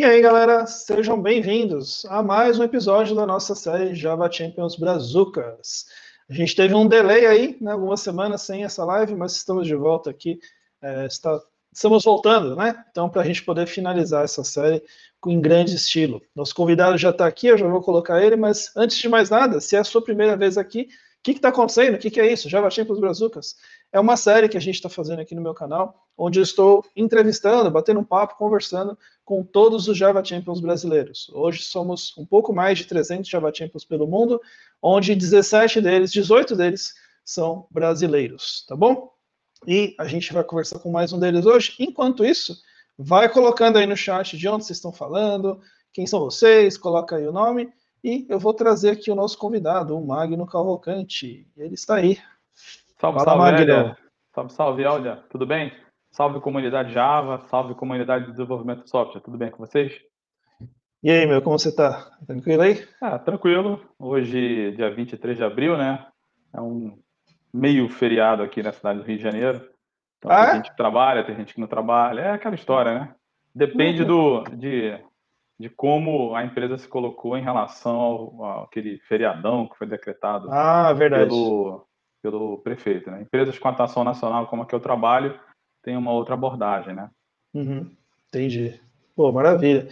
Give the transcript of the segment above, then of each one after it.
E aí, galera, sejam bem-vindos a mais um episódio da nossa série Java Champions Brazucas. A gente teve um delay aí, né, algumas semanas sem essa live, mas estamos de volta aqui. É, está, estamos voltando, né? Então, para a gente poder finalizar essa série em grande estilo. Nosso convidado já está aqui, eu já vou colocar ele, mas antes de mais nada, se é a sua primeira vez aqui, o que está acontecendo? O que, que, é isso? Java Champions Brazucas? É uma série que a gente está fazendo aqui no meu canal, onde eu estou entrevistando, batendo um papo, conversando com todos os Java Champions brasileiros. Hoje somos um pouco mais de 300 Java Champions pelo mundo, onde 17 deles, 18 deles são brasileiros, tá bom? E a gente vai conversar com mais um deles hoje. Enquanto isso, vai colocando aí no chat de onde vocês estão falando, quem são vocês, coloca aí o nome e eu vou trazer aqui o nosso convidado, o Magno Cavalcante. Ele está aí. Salve, Fala, salve, Magno. Salve, salve, Eldia. Tudo bem? Salve, comunidade Java. Salve, comunidade de desenvolvimento de software. Tudo bem com vocês? E aí, meu, como você está? Tranquilo aí? Ah, tranquilo. Hoje, dia 23 de abril, né? É um meio feriado aqui na cidade do Rio de Janeiro. Então, ah, tem é? gente que trabalha, tem gente que não trabalha. É aquela história, né? Depende do, de de como a empresa se colocou em relação ao, aquele feriadão que foi decretado ah, pelo, pelo prefeito. Né? Empresas com atuação nacional, como a que eu trabalho, tem uma outra abordagem, né? Uhum, entendi. Pô, maravilha.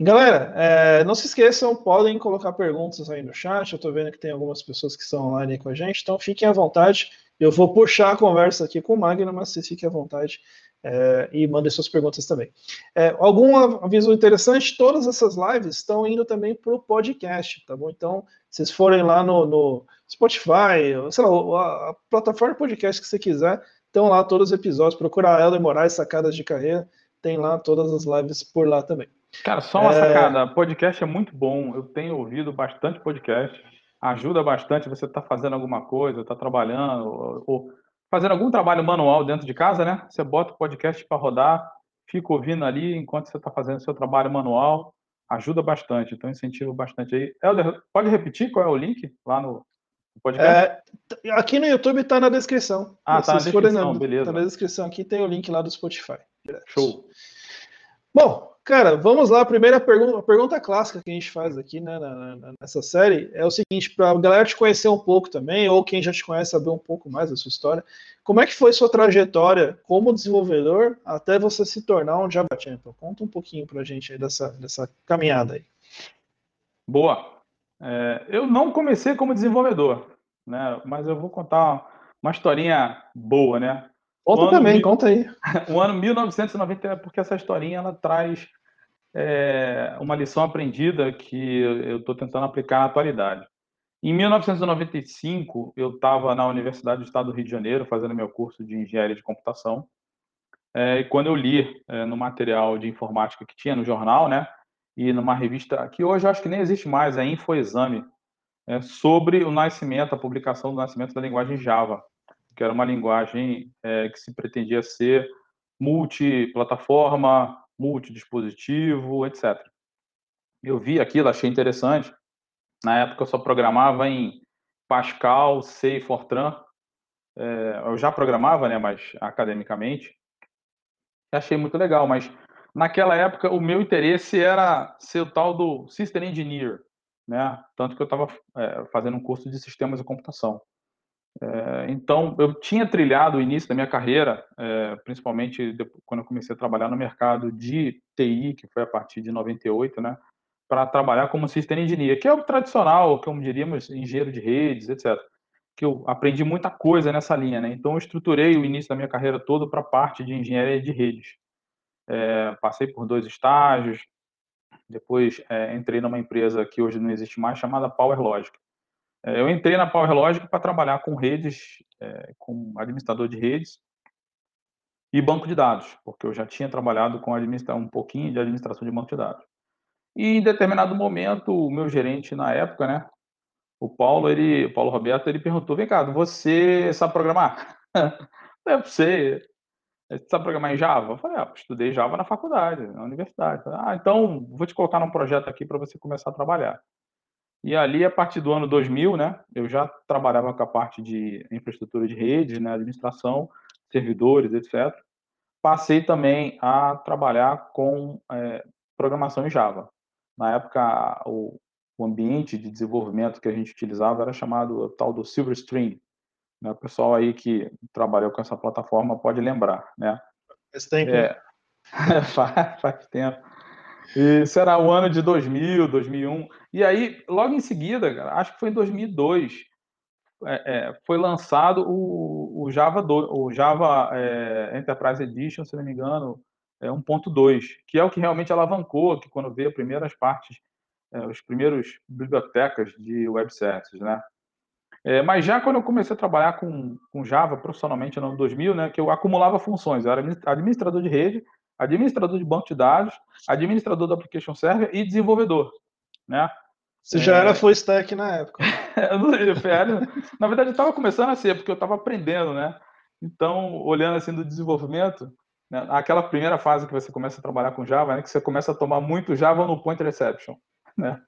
Galera, é, não se esqueçam, podem colocar perguntas aí no chat. Eu estou vendo que tem algumas pessoas que estão online com a gente, então fiquem à vontade. Eu vou puxar a conversa aqui com o Magno, mas vocês fiquem à vontade é, e mandem suas perguntas também. É, algum aviso interessante: todas essas lives estão indo também para o podcast, tá bom? Então, vocês forem lá no, no Spotify, sei lá, a, a, plataforma de podcast que você quiser, estão lá todos os episódios. Procura Helder Moraes, Sacadas de Carreira, tem lá todas as lives por lá também. Cara, só uma é... sacada: podcast é muito bom. Eu tenho ouvido bastante podcast, ajuda bastante. Você está fazendo alguma coisa, está trabalhando, ou, ou fazendo algum trabalho manual dentro de casa, né? Você bota o podcast para rodar, fica ouvindo ali enquanto você está fazendo seu trabalho manual, ajuda bastante. Então, incentivo bastante aí. Helder, pode repetir qual é o link lá no podcast? É, aqui no YouTube está na descrição. Ah, está na descrição, beleza. Está na descrição aqui, tem o link lá do Spotify. Show. Bom, Cara, vamos lá. A primeira pergunta, a pergunta clássica que a gente faz aqui né, nessa série é o seguinte: para a galera te conhecer um pouco também, ou quem já te conhece saber um pouco mais da sua história, como é que foi sua trajetória como desenvolvedor até você se tornar um Java Champion? Conta um pouquinho para a gente aí dessa, dessa caminhada aí. Boa. É, eu não comecei como desenvolvedor, né? Mas eu vou contar uma historinha boa, né? Conta também, mil... conta aí. O ano 1990, porque essa historinha ela traz é, uma lição aprendida que eu estou tentando aplicar na atualidade. Em 1995, eu estava na Universidade do Estado do Rio de Janeiro fazendo meu curso de engenharia de computação. É, e quando eu li é, no material de informática que tinha no jornal, né, e numa revista que hoje eu acho que nem existe mais, é Infoexame, é, sobre o nascimento, a publicação do nascimento da linguagem Java que era uma linguagem é, que se pretendia ser multiplataforma, multidispositivo, etc. Eu vi aquilo, achei interessante. Na época eu só programava em Pascal, C e Fortran. É, eu já programava, né, mas academicamente. Achei muito legal, mas naquela época o meu interesse era ser o tal do System Engineer, né? Tanto que eu estava é, fazendo um curso de sistemas de computação. É, então, eu tinha trilhado o início da minha carreira, é, principalmente depois, quando eu comecei a trabalhar no mercado de TI, que foi a partir de 98, né, para trabalhar como System Engineer, que é o tradicional, como diríamos, engenheiro de redes, etc. Que eu aprendi muita coisa nessa linha, né? Então, eu estruturei o início da minha carreira todo para a parte de engenharia de redes. É, passei por dois estágios, depois é, entrei numa empresa que hoje não existe mais, chamada PowerLogic é, eu entrei na PowerLogic para trabalhar com redes, é, com administrador de redes e banco de dados, porque eu já tinha trabalhado com administrar um pouquinho de administração de banco de dados. E em determinado momento, o meu gerente na época, né, o Paulo, ele, o Paulo Roberto, ele perguntou: "Vem cá, você sabe programar?" eu sei. Você sabe programar em Java? Eu falei: "Ah, estudei Java na faculdade, na universidade." Falei, "Ah, então vou te colocar num projeto aqui para você começar a trabalhar." E ali, a partir do ano 2000, né, eu já trabalhava com a parte de infraestrutura de redes, né, administração, servidores, etc. Passei também a trabalhar com é, programação em Java. Na época, o, o ambiente de desenvolvimento que a gente utilizava era chamado tal do Silverstream. Né? O pessoal aí que trabalhou com essa plataforma pode lembrar, né? Faz tempo. É, faz, faz tempo. E será o ano de 2000, 2001. E aí, logo em seguida, acho que foi em 2002, é, é, foi lançado o, o Java, do, o Java é, Enterprise Edition, se não me engano, é 1.2, que é o que realmente alavancou, que quando veio as primeiras partes, é, os primeiros bibliotecas de web services, né? É, mas já quando eu comecei a trabalhar com, com Java profissionalmente no ano 2000, né, que eu acumulava funções, eu era administrador de rede, administrador de banco de dados, administrador do application server e desenvolvedor, né? Você já era é. full stack na época. na verdade, eu estava começando a ser, porque eu estava aprendendo, né? Então, olhando assim do desenvolvimento, né, aquela primeira fase que você começa a trabalhar com Java, né, que você começa a tomar muito Java no point reception, né?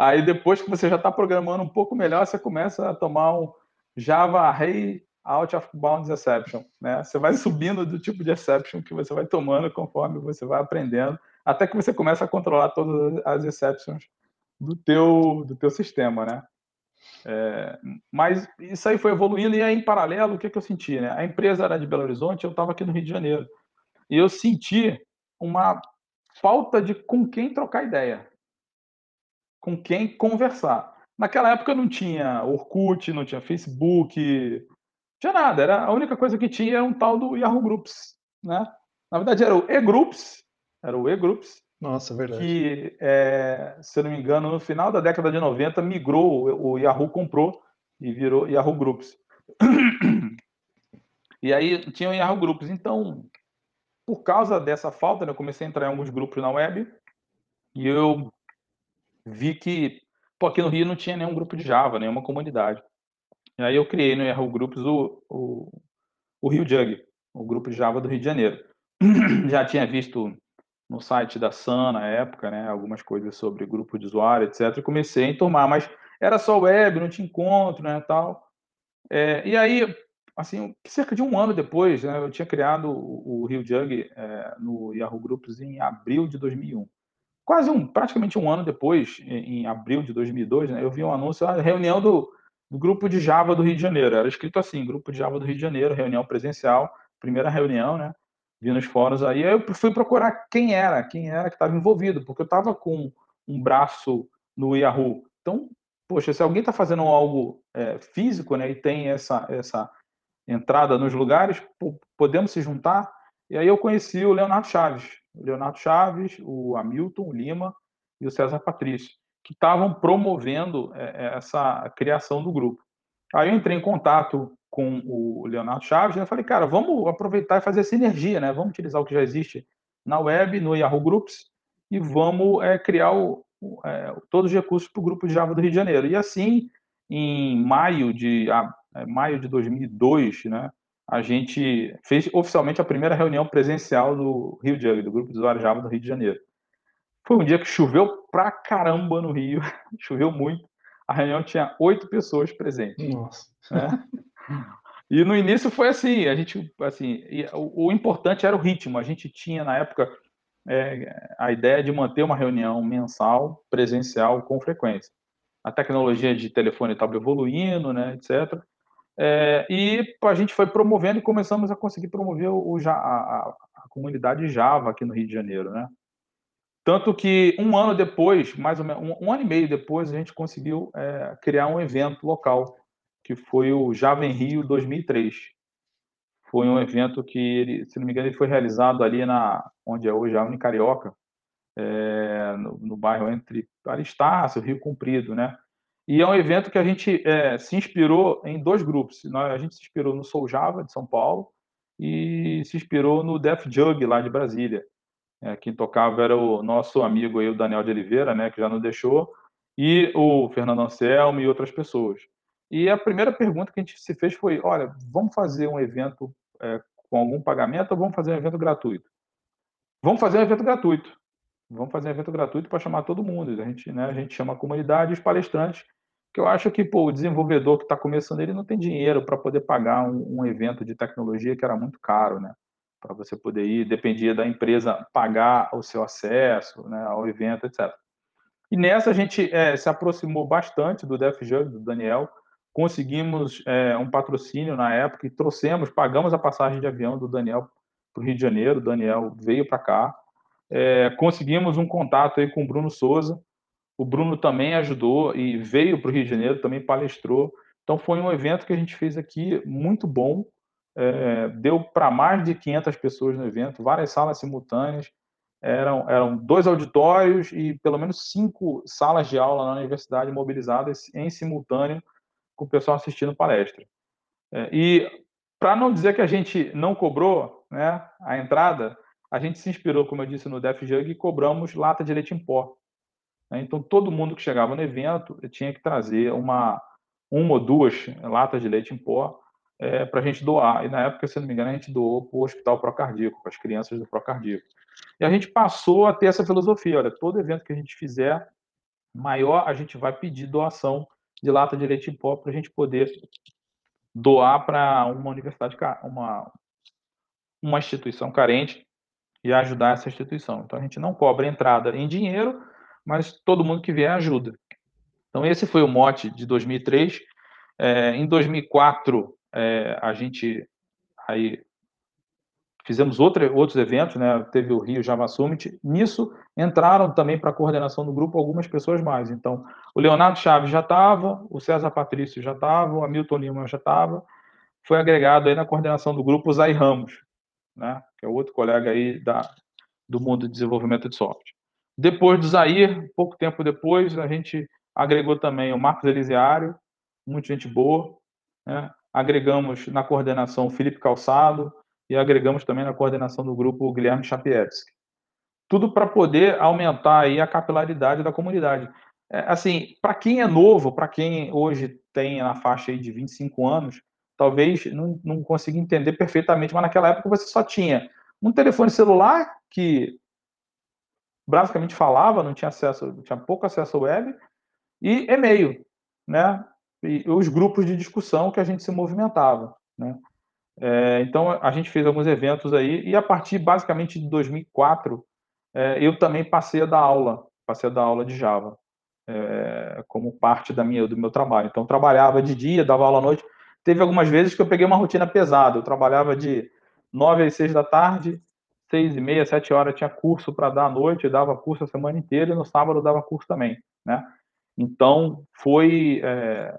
Aí depois que você já está programando um pouco melhor, você começa a tomar um Java Array out of bounds exception, né? Você vai subindo do tipo de exception que você vai tomando conforme você vai aprendendo, até que você começa a controlar todas as exceptions do teu do teu sistema, né? É, mas isso aí foi evoluindo e aí em paralelo o que, que eu senti, né? A empresa era de Belo Horizonte, eu estava aqui no Rio de Janeiro e eu senti uma falta de com quem trocar ideia, com quem conversar. Naquela época não tinha Orkut, não tinha Facebook, tinha nada. Era a única coisa que tinha era um tal do Yahoo Groups, né? Na verdade era o E-Groups, era o E-Groups. Nossa, verdade. Que, é, se eu não me engano, no final da década de 90 migrou, o Yahoo comprou e virou Yahoo Groups. E aí tinha o Yahoo Groups. Então, por causa dessa falta, né, eu comecei a entrar em alguns grupos na web e eu vi que pô, aqui no Rio não tinha nenhum grupo de Java, nenhuma comunidade. E aí eu criei no Yahoo Groups o, o, o Rio Jug, o grupo de Java do Rio de Janeiro. Já tinha visto no site da Sun na época, né, algumas coisas sobre grupo de usuário, etc. E comecei a enturmar, mas era só web, não tinha encontro, né, tal. É, e aí, assim, cerca de um ano depois, né, eu tinha criado o, Rio Jug é, no Yahoo Groups em abril de 2001 quase um, praticamente um ano depois, em, abril de 2002, né, eu vi um anúncio, a reunião do, do grupo de Java do Rio de Janeiro. Era escrito assim, grupo de Java do Rio de Janeiro, reunião presencial, primeira reunião, né? Vi nos fóruns aí, aí eu fui procurar quem era, quem era que estava envolvido, porque eu estava com um braço no Yahoo. Então, poxa, se alguém está fazendo algo é, físico, né, e tem essa essa entrada nos lugares, podemos se juntar. E aí eu conheci o Leonardo Chaves, Leonardo Chaves, o Hamilton Lima e o César Patrício, que estavam promovendo é, é, essa criação do grupo. Aí eu entrei em contato com o Leonardo Chaves e falei, cara, vamos aproveitar e fazer sinergia, né? Vamos utilizar o que já existe na web, no Yahoo Groups, e vamos é, criar o, é, todos os recursos para o grupo de Java do Rio de Janeiro. E assim, em maio de, ah, maio de 2002, né, a gente fez oficialmente a primeira reunião presencial do Rio Jug, do Grupo de Usuários Java do Rio de Janeiro. Foi um dia que choveu pra caramba no Rio, choveu muito. A reunião tinha oito pessoas presentes. Nossa. Né? E no início foi assim, a gente, assim, o, o, importante era o ritmo. A gente tinha na época é, a ideia de manter uma reunião mensal, presencial, com frequência. A tecnologia de telefone estava evoluindo, né, etc. É, e a gente foi promovendo e começamos a conseguir promover o, a, a, a, comunidade Java aqui no Rio de Janeiro, né? Tanto que um ano depois, mais ou menos, um, um ano e meio depois, a gente conseguiu é, criar um evento local, que foi o Java em Rio 2003. Foi um evento que, ele, se não me engano, ele foi realizado ali na onde é hoje a Unicarioca, é, no, no bairro entre Aristácio, Rio Comprido, né? E é um evento que a gente é, se inspirou em dois grupos. A gente se inspirou no Soul Java, de São Paulo, e se inspirou no Def Jug, lá de Brasília. É, quem tocava era o nosso amigo aí, o Daniel de Oliveira, né, que já nos deixou, e o Fernando Anselmo e outras pessoas. E a primeira pergunta que a gente se fez foi: olha, vamos fazer um evento é, com algum pagamento ou vamos fazer um evento gratuito? Vamos fazer um evento gratuito. Vamos fazer um evento gratuito para chamar todo mundo. A gente, né, a gente chama a comunidade e os palestrantes que eu acho que pô, o desenvolvedor que está começando ele não tem dinheiro para poder pagar um, um, evento de tecnologia que era muito caro, né? para você poder ir, dependia da empresa pagar o seu acesso né, ao evento, etc. E nessa a gente é, se aproximou bastante do Def Jug, do Daniel, conseguimos é, um patrocínio na época e trouxemos, pagamos a passagem de avião do Daniel para o Rio de Janeiro, o Daniel veio para cá, é, conseguimos um contato aí com o Bruno Souza, o Bruno também ajudou e veio para o Rio de Janeiro, também palestrou, então foi um evento que a gente fez aqui muito bom, é, deu para mais de 500 pessoas no evento, várias salas simultâneas, eram, eram dois auditórios e pelo menos cinco salas de aula na universidade mobilizadas em simultâneo com o pessoal assistindo palestra. É, e para não dizer que a gente não cobrou né, a entrada, a gente se inspirou, como eu disse, no Def Jug e cobramos lata de leite em pó. Né. Então, todo mundo que chegava no evento tinha que trazer uma, uma ou duas latas de leite em pó é, para a gente doar. E na época, se não me engano, a gente doou para o Hospital Procardíaco, para as crianças do Procardíaco. E a gente passou a ter essa filosofia: olha, todo evento que a gente fizer maior, a gente vai pedir doação de lata de leite em pó para a gente poder doar para uma universidade, uma, uma instituição carente e ajudar essa instituição. Então a gente não cobra entrada em dinheiro, mas todo mundo que vier ajuda. Então esse foi o mote de 2003. É, em 2004 é, a gente aí fizemos outra, outros eventos, né? Teve o Rio Java Summit. Nisso entraram também para a coordenação do grupo algumas pessoas mais. Então, o Leonardo Chaves já estava, o César Patrício já estava, o Hamilton Lima já estava. Foi agregado aí na coordenação do grupo o Zay Ramos, né? Que é outro colega aí da, do mundo de desenvolvimento de software. Depois do Zair, pouco tempo depois, a gente agregou também o Marcos Elisiário, muita gente boa, né? agregamos na coordenação o Felipe Calçado e agregamos também na coordenação do grupo o Guilherme Chapievski. Tudo para poder aumentar aí a capilaridade da comunidade. É, assim, para quem é novo, para quem hoje tem na faixa de 25 anos, talvez não, não consiga entender perfeitamente, mas naquela época você só tinha um telefone celular que basicamente falava, não tinha acesso, tinha pouco acesso ao web, e e-mail, né? e os grupos de discussão que a gente se movimentava. Né? É, então, a gente fez alguns eventos aí, e a partir basicamente de 2004, é, eu também passei a dar aula, passei a dar aula de Java, é, como parte da minha, do meu trabalho. Então, trabalhava de dia, dava aula à noite. Teve algumas vezes que eu peguei uma rotina pesada, eu trabalhava de 9 às 6 da tarde, 6 e meia, 7 horas tinha curso para dar à noite, dava curso a semana inteira, e no sábado dava curso também, né? Então, foi, é,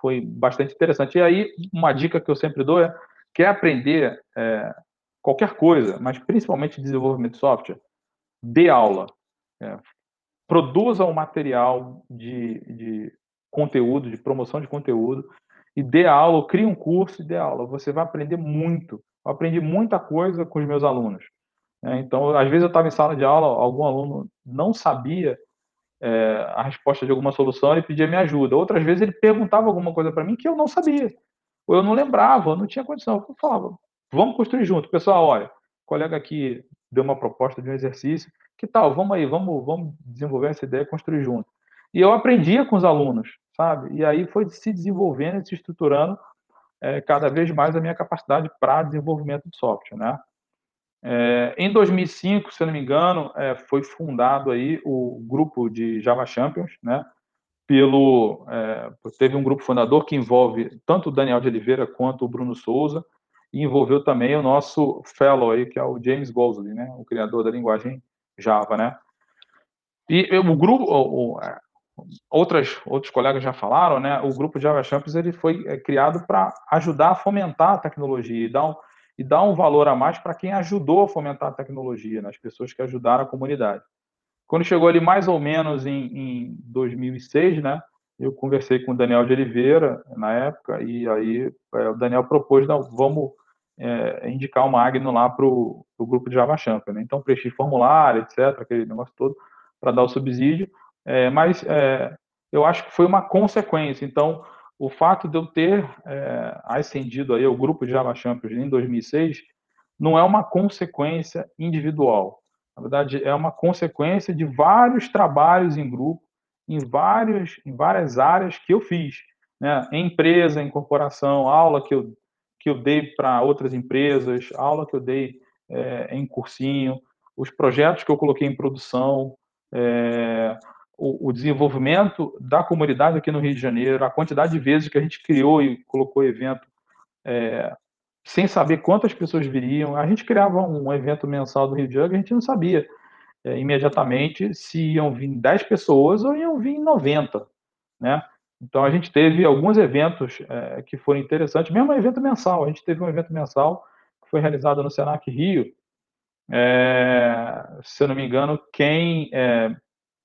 foi bastante interessante. E aí, uma dica que eu sempre dou é, quer aprender é, qualquer coisa, mas principalmente desenvolvimento de software, dê aula. É, produza um material de, de conteúdo, de promoção de conteúdo, e dê aula, crie um curso e dê aula. Você vai aprender muito. Eu aprendi muita coisa com os meus alunos. É, então, às vezes eu estava em sala de aula, algum aluno não sabia é, a resposta de alguma solução, ele pedia minha ajuda. Outras vezes ele perguntava alguma coisa para mim que eu não sabia, ou eu não lembrava, eu não tinha condição. Eu falava, vamos construir junto. Pessoal, olha, o colega aqui deu uma proposta de um exercício, que tal? Vamos aí, vamos, vamos desenvolver essa ideia, construir junto. E eu aprendia com os alunos, sabe? E aí foi se desenvolvendo e se estruturando é, cada vez mais a minha capacidade para desenvolvimento de software, né? É, em 2005, se não me engano, é, foi fundado aí o grupo de Java Champions, né? Pelo é, teve um grupo fundador que envolve tanto o Daniel de Oliveira quanto o Bruno Souza e envolveu também o nosso fellow aí que é o James Gosley, né? O criador da linguagem Java, né? E o grupo, outras outros colegas já falaram, né? O grupo Java Champions ele foi é, criado para ajudar a fomentar a tecnologia e dar um e dar um valor a mais para quem ajudou a fomentar a tecnologia, nas né? pessoas que ajudaram a comunidade. Quando chegou ali mais ou menos em, em 2006, né, eu conversei com o Daniel de Oliveira na época e aí é, o Daniel propôs, não, vamos é, indicar o Magno lá para o grupo de Java Champion. Né? Então preenchi formulário, etc., aquele negócio todo para dar o subsídio, é, mas é, eu acho que foi uma consequência. Então o fato de eu ter é, ascendido aí ao grupo de Java Champions em 2006 não é uma consequência individual. Na verdade, é uma consequência de vários trabalhos em grupo, em, vários, em várias áreas que eu fiz. Né? Em empresa, em corporação, aula que eu, que eu dei para outras empresas, aula que eu dei é, em cursinho, os projetos que eu coloquei em produção, é, o, o, desenvolvimento da comunidade aqui no Rio de Janeiro, a quantidade de vezes que a gente criou e colocou evento é, sem saber quantas pessoas viriam. A gente criava um evento mensal do Rio de Janeiro, a gente não sabia é, imediatamente se iam vir 10 pessoas ou iam vir 90, né? Então a gente teve alguns eventos é, que foram interessantes, mesmo um evento mensal. A gente teve um evento mensal que foi realizado no Senac Rio. É, se eu não me engano, quem é,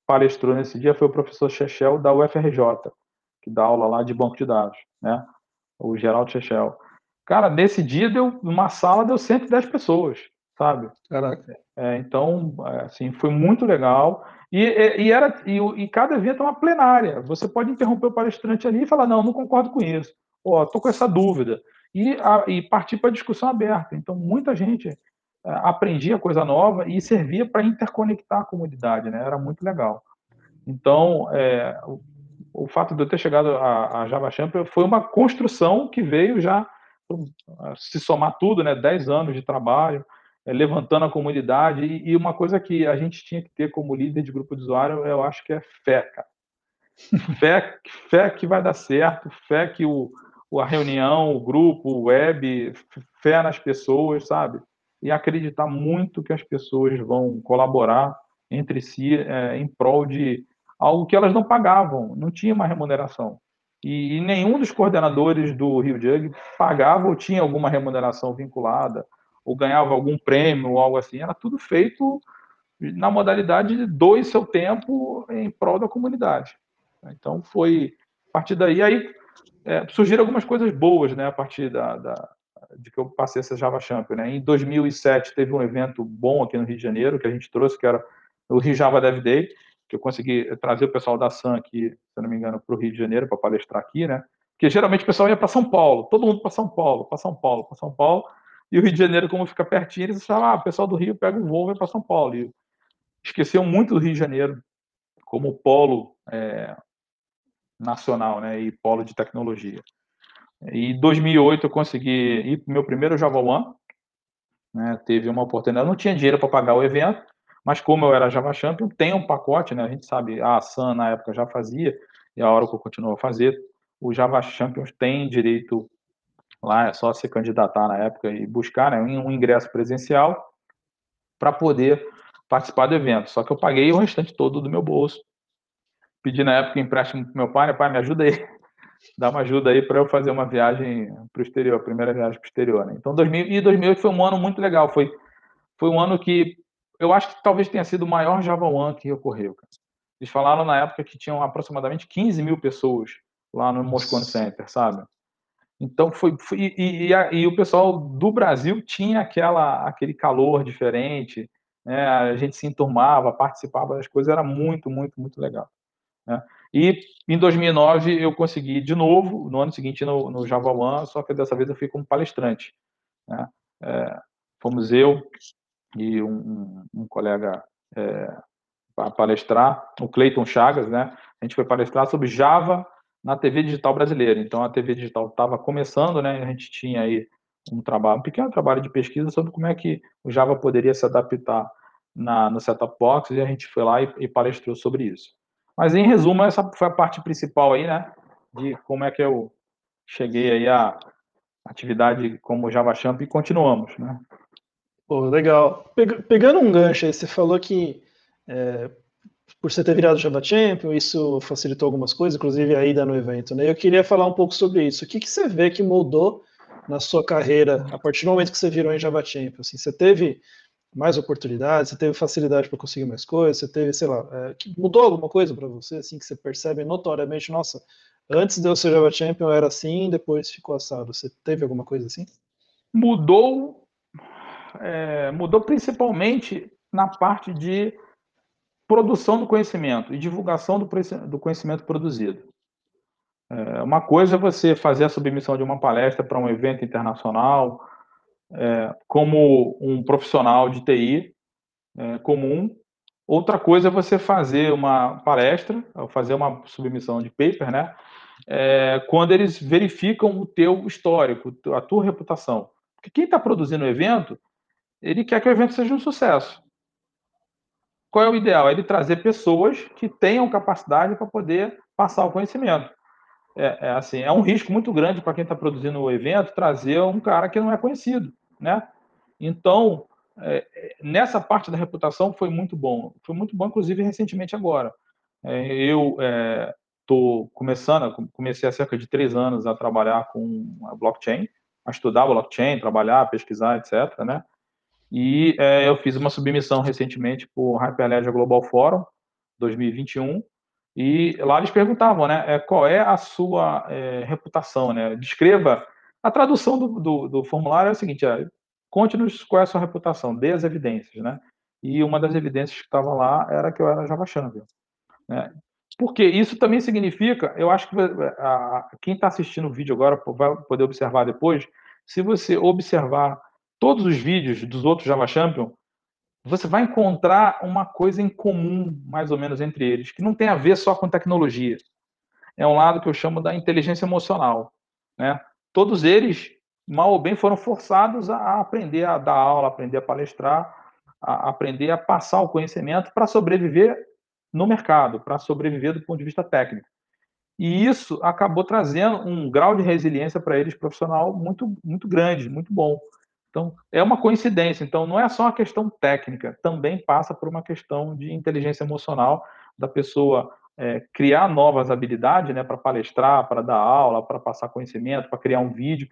palestrou nesse dia foi o professor Chechel da UFRJ, que dá aula lá de banco de dados, né? O Geraldo Chechel. Cara, nesse dia deu uma sala deu 110 pessoas, sabe? Caraca. É, então, assim, foi muito legal. E, e, era, e, e, cada evento é uma plenária. Você pode interromper o palestrante ali e falar, não, não concordo com isso. Ó, oh, tô com essa dúvida. E, a, e partir para a discussão aberta. Então, muita gente aprendia coisa nova e servia para interconectar a comunidade, né? Era muito legal. Então, é, o, o, fato de eu ter chegado a, a Java Champion foi uma construção que veio já se somar tudo, né? 10 anos de trabalho, é, levantando a comunidade. E, e, uma coisa que a gente tinha que ter como líder de grupo de usuário, eu acho que é fé, cara. fé, fé que vai dar certo, fé que o, a reunião, o grupo, o web, fé nas pessoas, sabe? E acreditar muito que as pessoas vão colaborar entre si é, em prol de algo que elas não pagavam, não tinha uma remuneração. E, e nenhum dos coordenadores do Rio Jug pagava ou tinha alguma remuneração vinculada ou ganhava algum prêmio ou algo assim, era tudo feito na modalidade de doe seu tempo em prol da comunidade. Então foi a partir daí aí é, surgiram algumas coisas boas, né, a partir da, da, de que eu passei essa Java Champion, né? Em 2007 teve um evento bom aqui no Rio de Janeiro que a gente trouxe, que era o Rio Java Dev Day, que eu consegui trazer o pessoal da SAM aqui, se não me engano, para o Rio de Janeiro para palestrar aqui, né? Porque geralmente o pessoal ia para São Paulo, todo mundo para São Paulo, para São Paulo, para São Paulo. E o Rio de Janeiro, como fica pertinho, eles falavam, ah, o pessoal do Rio pega o voo e vai para São Paulo. E esqueceu muito do Rio de Janeiro como polo é, nacional, né, e polo de tecnologia. Em 2008 eu consegui ir para o meu primeiro Java One, né, teve uma oportunidade, não tinha dinheiro para pagar o evento, mas como eu era Java Champion, tem um pacote, né, a gente sabe, a Sun na época já fazia, e a Oracle continuou a fazer, o Java Champions tem direito Lá é só se candidatar na época e buscar né, um ingresso presencial para poder participar do evento. Só que eu paguei o restante todo do meu bolso. Pedi na época empréstimo para meu pai, né, pai, me ajuda aí. Dá uma ajuda aí para eu fazer uma viagem para o exterior, a primeira viagem para o exterior. Né? Então, 2000, e 2008 foi um ano muito legal. Foi, foi um ano que eu acho que talvez tenha sido o maior Java One que ocorreu. Cara. Eles falaram na época que tinham aproximadamente 15 mil pessoas lá no Moscone Center, sabe? Então foi, foi e, e, e, o pessoal do Brasil tinha aquela aquele calor diferente, né? A gente se enturmava, participava das coisas, era muito, muito, muito legal. Né? E em 2009 eu consegui de novo, no ano seguinte no, no Java One, só que dessa vez eu fui como palestrante. Né? É, fomos eu e um, um, colega é, para palestrar, o Cleiton Chagas, né? A gente foi palestrar sobre Java na TV digital brasileira. Então a TV digital estava começando, né? A gente tinha aí um trabalho, um pequeno trabalho de pesquisa sobre como é que o Java poderia se adaptar na, no setup box e a gente foi lá e, e palestrou sobre isso. Mas em resumo, essa foi a parte principal aí, né? De como é que eu cheguei aí à atividade como Java Champ e continuamos, né? Pô, legal. Pegando um gancho aí, você falou que é, por você ter virado Java Champion, isso facilitou algumas coisas, inclusive a ida no evento. Né? Eu queria falar um pouco sobre isso. O que, que você vê que mudou na sua carreira a partir do momento que você virou em Java Champion? Assim, você teve mais oportunidades, você teve facilidade para conseguir mais coisas, você teve, sei lá, é, mudou alguma coisa para você, assim, que você percebe notoriamente, nossa, antes de eu ser Java Champion era assim, depois ficou assado. Você teve alguma coisa assim? Mudou, é, mudou principalmente na parte de produção do conhecimento e divulgação do conhecimento produzido. É, uma coisa é você fazer a submissão de uma palestra para um evento internacional, é, como um profissional de TI é, comum. Outra coisa é você fazer uma palestra, fazer uma submissão de paper, né? é, quando eles verificam o teu histórico, a tua reputação. Porque quem está produzindo o evento, ele quer que o evento seja um sucesso. Qual é o ideal? É ele trazer pessoas que tenham capacidade para poder passar o conhecimento. É, é, assim, é um risco muito grande para quem está produzindo o evento trazer um cara que não é conhecido, né? Então, é, nessa parte da reputação foi muito bom. Foi muito bom, inclusive, recentemente agora. É, eu estou é, começando, comecei há cerca de três anos a trabalhar com a blockchain, a estudar blockchain, trabalhar, pesquisar, etc. Né? E é, eu fiz uma submissão recentemente para o Hyperledger Global Forum 2021 e lá eles perguntavam, né, é, qual é a sua é, reputação, né? Descreva a tradução do, do, do formulário é o seguinte: é, conte-nos qual é a sua reputação, dê as evidências, né? E uma das evidências que estava lá era que eu era Java Champion. Né? Porque isso também significa, eu acho que a, a, quem está assistindo o vídeo agora vai poder observar depois, se você observar todos os vídeos dos outros Java Champion, você vai encontrar uma coisa em comum, mais ou menos, entre eles, que não tem a ver só com tecnologia. É um lado que eu chamo da inteligência emocional. Né? Todos eles mal ou bem, foram forçados a aprender a dar aula, aprender a palestrar, a aprender a passar o conhecimento para sobreviver no mercado, para sobreviver do ponto de vista técnico. E isso acabou trazendo um grau de resiliência para eles profissional muito, muito grande, muito bom. Então, é uma coincidência. Então, não é só uma questão técnica, também passa por uma questão de inteligência emocional da pessoa é, criar novas habilidades né, para palestrar, para dar aula, para passar conhecimento, para criar um vídeo.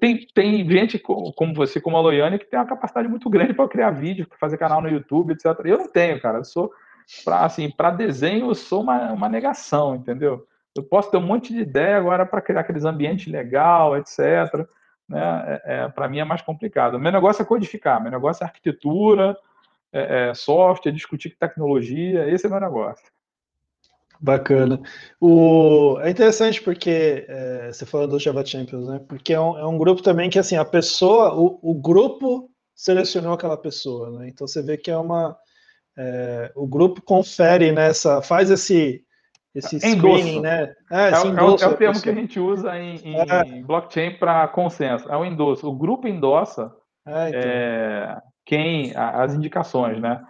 Tem, tem gente como você, como a Loiane, que tem uma capacidade muito grande para criar vídeo, para fazer canal no YouTube, etc. Eu não tenho, cara. Eu sou, para assim, desenho, eu sou uma, uma negação, entendeu? Eu posso ter um monte de ideia agora para criar aqueles ambientes legal, etc. Né? É, é para mim é mais complicado. Meu negócio é codificar, meu negócio é arquitetura, é, é software, discutir tecnologia, esse é meu negócio. Bacana. O, é interessante porque é, você falou do Java Champions, né? Porque é um, é um, grupo também que assim a pessoa, o, o, grupo selecionou aquela pessoa, né? Então você vê que é uma é, o grupo confere nessa, faz esse esse screening, né? É, é, é, é o termo que a gente usa em, em é. blockchain para consenso. É o endosso. O grupo endossa é, então. quem as indicações, né?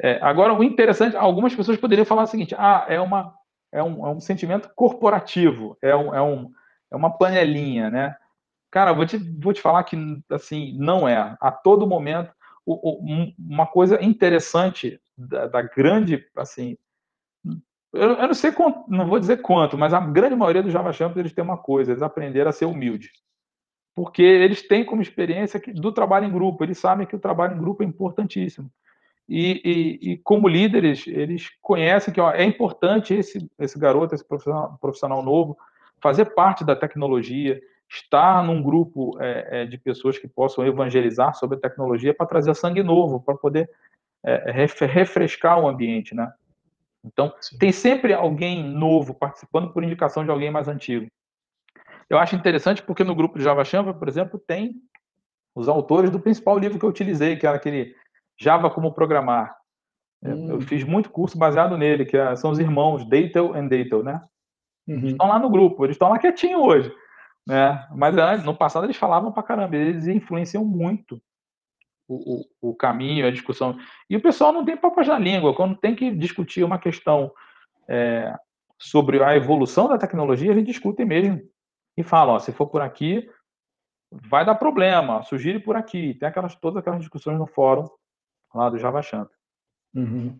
É, agora, o interessante, algumas pessoas poderiam falar o seguinte: ah, é, uma, é, um, é um sentimento corporativo, é, um, é, um, é uma panelinha, né? Cara, vou te, vou te falar que assim não é. A todo momento, o, o, uma coisa interessante da, da grande, assim, eu, eu, não sei quanto, não vou dizer quanto, mas a grande maioria dos Java Champions eles têm uma coisa, eles aprenderam a ser humilde. Porque eles têm como experiência que, do trabalho em grupo, eles sabem que o trabalho em grupo é importantíssimo. E, e, e, como líderes, eles conhecem que ó, é importante esse, esse garoto, esse profissional, profissional novo, fazer parte da tecnologia, estar num grupo é, é, de pessoas que possam evangelizar sobre a tecnologia para trazer sangue novo, para poder é, refrescar o ambiente, né? Então, Sim. tem sempre alguém novo participando por indicação de alguém mais antigo. Eu acho interessante porque no grupo de Java Champa, por exemplo, tem os autores do principal livro que eu utilizei, que era aquele Java como programar. Hum. Eu fiz muito curso baseado nele, que é, são os irmãos Datel e Datel, né? Uhum. Estão lá no grupo, eles estão lá quietinho hoje. Né? Mas no passado eles falavam pra caramba, eles influenciam muito o, o, caminho, a discussão. E o pessoal não tem papas na língua, quando tem que discutir uma questão é, sobre a evolução da tecnologia, eles discutem mesmo. E falam, ó, se for por aqui, vai dar problema, sugire por aqui. Tem aquelas, todas aquelas discussões no fórum lá do Java Champ. Uhum.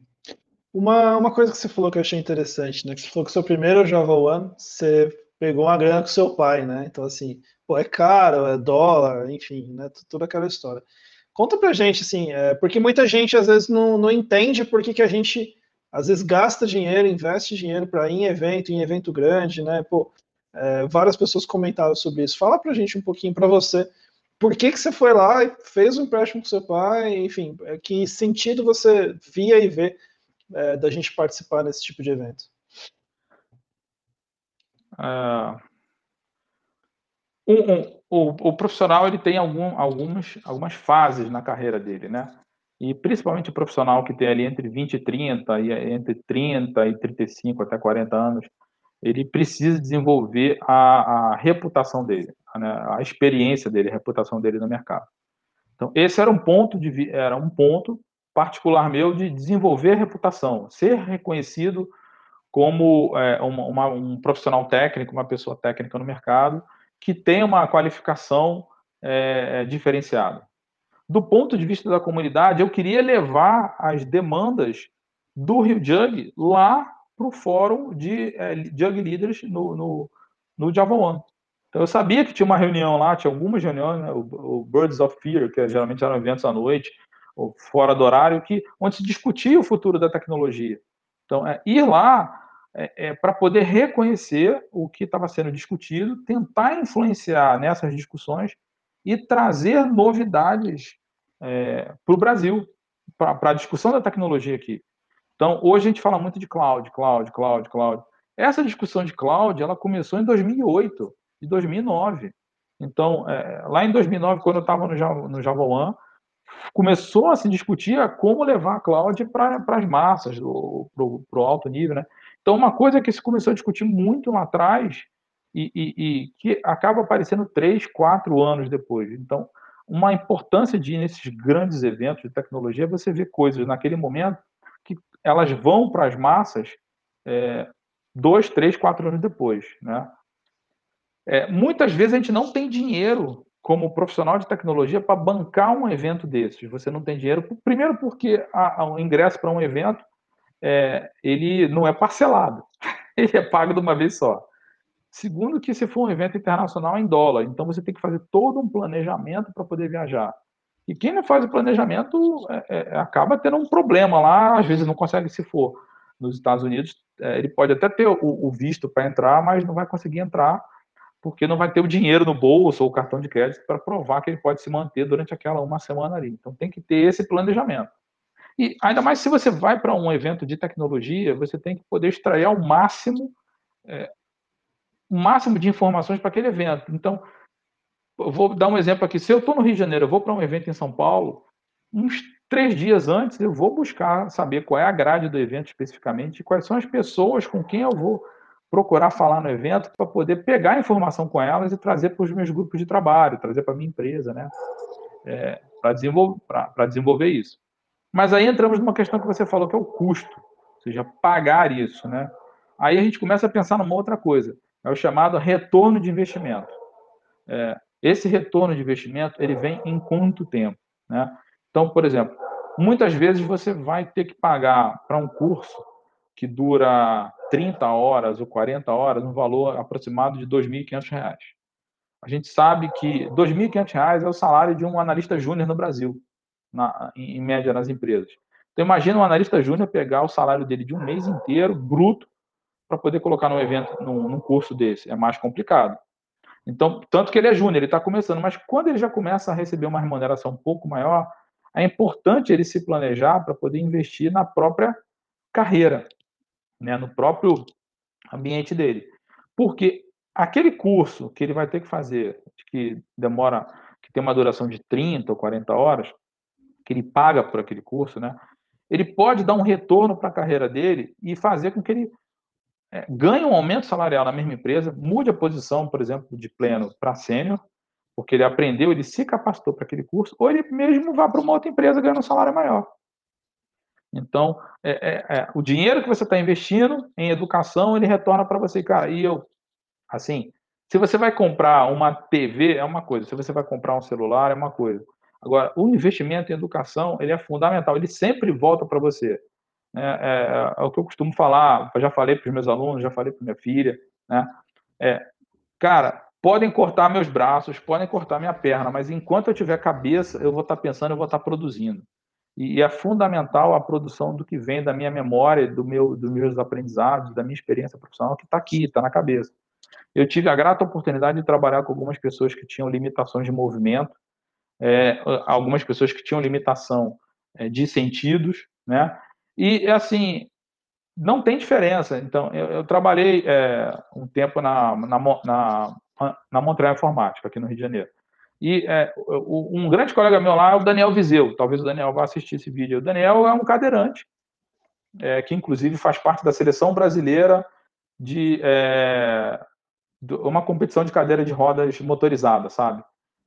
Uma, uma coisa que você falou que eu achei interessante, né? Que você falou que o seu primeiro Java One, você pegou uma grana com seu pai, né? Então, assim, pô, é caro, é dólar, enfim, né? Toda aquela história. Conta pra gente, assim, é, porque muita gente às vezes não, não entende por que, que a gente às vezes gasta dinheiro, investe dinheiro para ir em evento, em evento grande, né? Pô, é, várias pessoas comentaram sobre isso. Fala pra gente um pouquinho para você por que, que você foi lá e fez um empréstimo com seu pai? Enfim, é, que sentido você via e vê é, da gente participar nesse tipo de evento? Uh, um, um, o, o, profissional ele tem algum, algumas, algumas fases na carreira dele, né? E principalmente o profissional que tem ali entre 20 e 30, e entre 30 e 35 até 40 anos, ele precisa desenvolver a, a reputação dele, né, a experiência dele, a reputação dele no mercado. Então, esse era um ponto de era um ponto particular meu de desenvolver reputação, ser reconhecido como é, uma, uma, um profissional técnico, uma pessoa técnica no mercado que tem uma qualificação é, diferenciada. Do ponto de vista da comunidade, eu queria levar as demandas do Rio Jug lá para o fórum de é, Jug Leaders no, no, no Java One. Então, eu sabia que tinha uma reunião lá, tinha algumas reuniões, né, o, o, Birds of Fear, que geralmente eram eventos à noite, ou fora do horário, que, onde se discutia o futuro da tecnologia. Então, é, ir lá é, é, para poder reconhecer o que estava sendo discutido, tentar influenciar nessas discussões e trazer novidades é, para o Brasil, para a discussão da tecnologia aqui. Então, hoje a gente fala muito de cloud, cloud, cloud, cloud. Essa discussão de cloud, ela começou em 2008 e 2009. Então, é, lá em 2009, quando eu estava no no Java One, começou a se discutir como levar a cloud para as massas, para o alto nível, né? Então, uma coisa que se começou a discutir muito lá atrás e, e, e, que acaba aparecendo três, quatro anos depois. Então, uma importância de ir nesses grandes eventos de tecnologia é você ver coisas naquele momento elas vão para as massas é, dois, três, quatro anos depois. Né? É, muitas vezes a gente não tem dinheiro como profissional de tecnologia para bancar um evento desses. Você não tem dinheiro, primeiro porque o ingresso para um evento é, ele não é parcelado, ele é pago de uma vez só. Segundo que se for um evento internacional é em dólar, então você tem que fazer todo um planejamento para poder viajar. E quem não faz o planejamento é, é, acaba tendo um problema lá, às vezes não consegue se for. Nos Estados Unidos, é, ele pode até ter o, o visto para entrar, mas não vai conseguir entrar porque não vai ter o dinheiro no bolso ou o cartão de crédito para provar que ele pode se manter durante aquela uma semana ali. Então tem que ter esse planejamento. E ainda mais se você vai para um evento de tecnologia, você tem que poder extrair ao máximo é, o máximo de informações para aquele evento. Então, vou dar um exemplo aqui. Se eu estou no Rio de Janeiro, eu vou para um evento em São Paulo, uns três dias antes eu vou buscar saber qual é a grade do evento especificamente quais são as pessoas com quem eu vou procurar falar no evento para poder pegar informação com elas e trazer para os meus grupos de trabalho, trazer para a minha empresa, né? É, para desenvolver, desenvolver isso. Mas aí entramos numa questão que você falou, que é o custo, ou seja, pagar isso, né? Aí a gente começa a pensar numa outra coisa, é o chamado retorno de investimento. É, esse retorno de investimento ele vem em quanto tempo? Né? Então, por exemplo, muitas vezes você vai ter que pagar para um curso que dura 30 horas ou 40 horas um valor aproximado de R$ 2.500. A gente sabe que R$ 2.500 é o salário de um analista júnior no Brasil, na, em média nas empresas. Então, imagina um analista júnior pegar o salário dele de um mês inteiro, bruto, para poder colocar num evento, num, num curso desse. É mais complicado. Então, tanto que ele é júnior, ele está começando, mas quando ele já começa a receber uma remuneração um pouco maior, é importante ele se planejar para poder investir na própria carreira, né, no próprio ambiente dele. Porque aquele curso que ele vai ter que fazer, que demora, que tem uma duração de 30 ou 40 horas, que ele paga por aquele curso, né, ele pode dar um retorno para a carreira dele e fazer com que ele é, ganhe um aumento salarial na mesma empresa, mude a posição, por exemplo, de pleno para sênior, porque ele aprendeu, ele se capacitou para aquele curso, ou ele mesmo vá para uma outra empresa ganhando um salário maior. Então, é, é, é, o dinheiro que você está investindo em educação, ele retorna para você, cara. E eu, assim, se você vai comprar uma TV, é uma coisa. Se você vai comprar um celular, é uma coisa. Agora, o investimento em educação, ele é fundamental. Ele sempre volta para você. É, é, é, o que eu costumo falar, já falei para os meus alunos, já falei para minha filha, né? É, cara, podem cortar meus braços, podem cortar minha perna, mas enquanto eu tiver cabeça, eu vou estar tá pensando, eu vou estar tá produzindo. E, e é fundamental a produção do que vem da minha memória, do meu, dos meus aprendizados, da minha experiência profissional, que está aqui, está na cabeça. Eu tive a grata oportunidade de trabalhar com algumas pessoas que tinham limitações de movimento, é, algumas pessoas que tinham limitação é, de sentidos, né? E, assim, não tem diferença. Então, eu, eu trabalhei é, um tempo na, na, na, na, Montreal Informática, aqui no Rio de Janeiro. E é, um grande colega meu lá é o Daniel Viseu. Talvez o Daniel vá assistir esse vídeo. O Daniel é um cadeirante, é, que inclusive faz parte da seleção brasileira de é, uma competição de cadeira de rodas motorizada, sabe?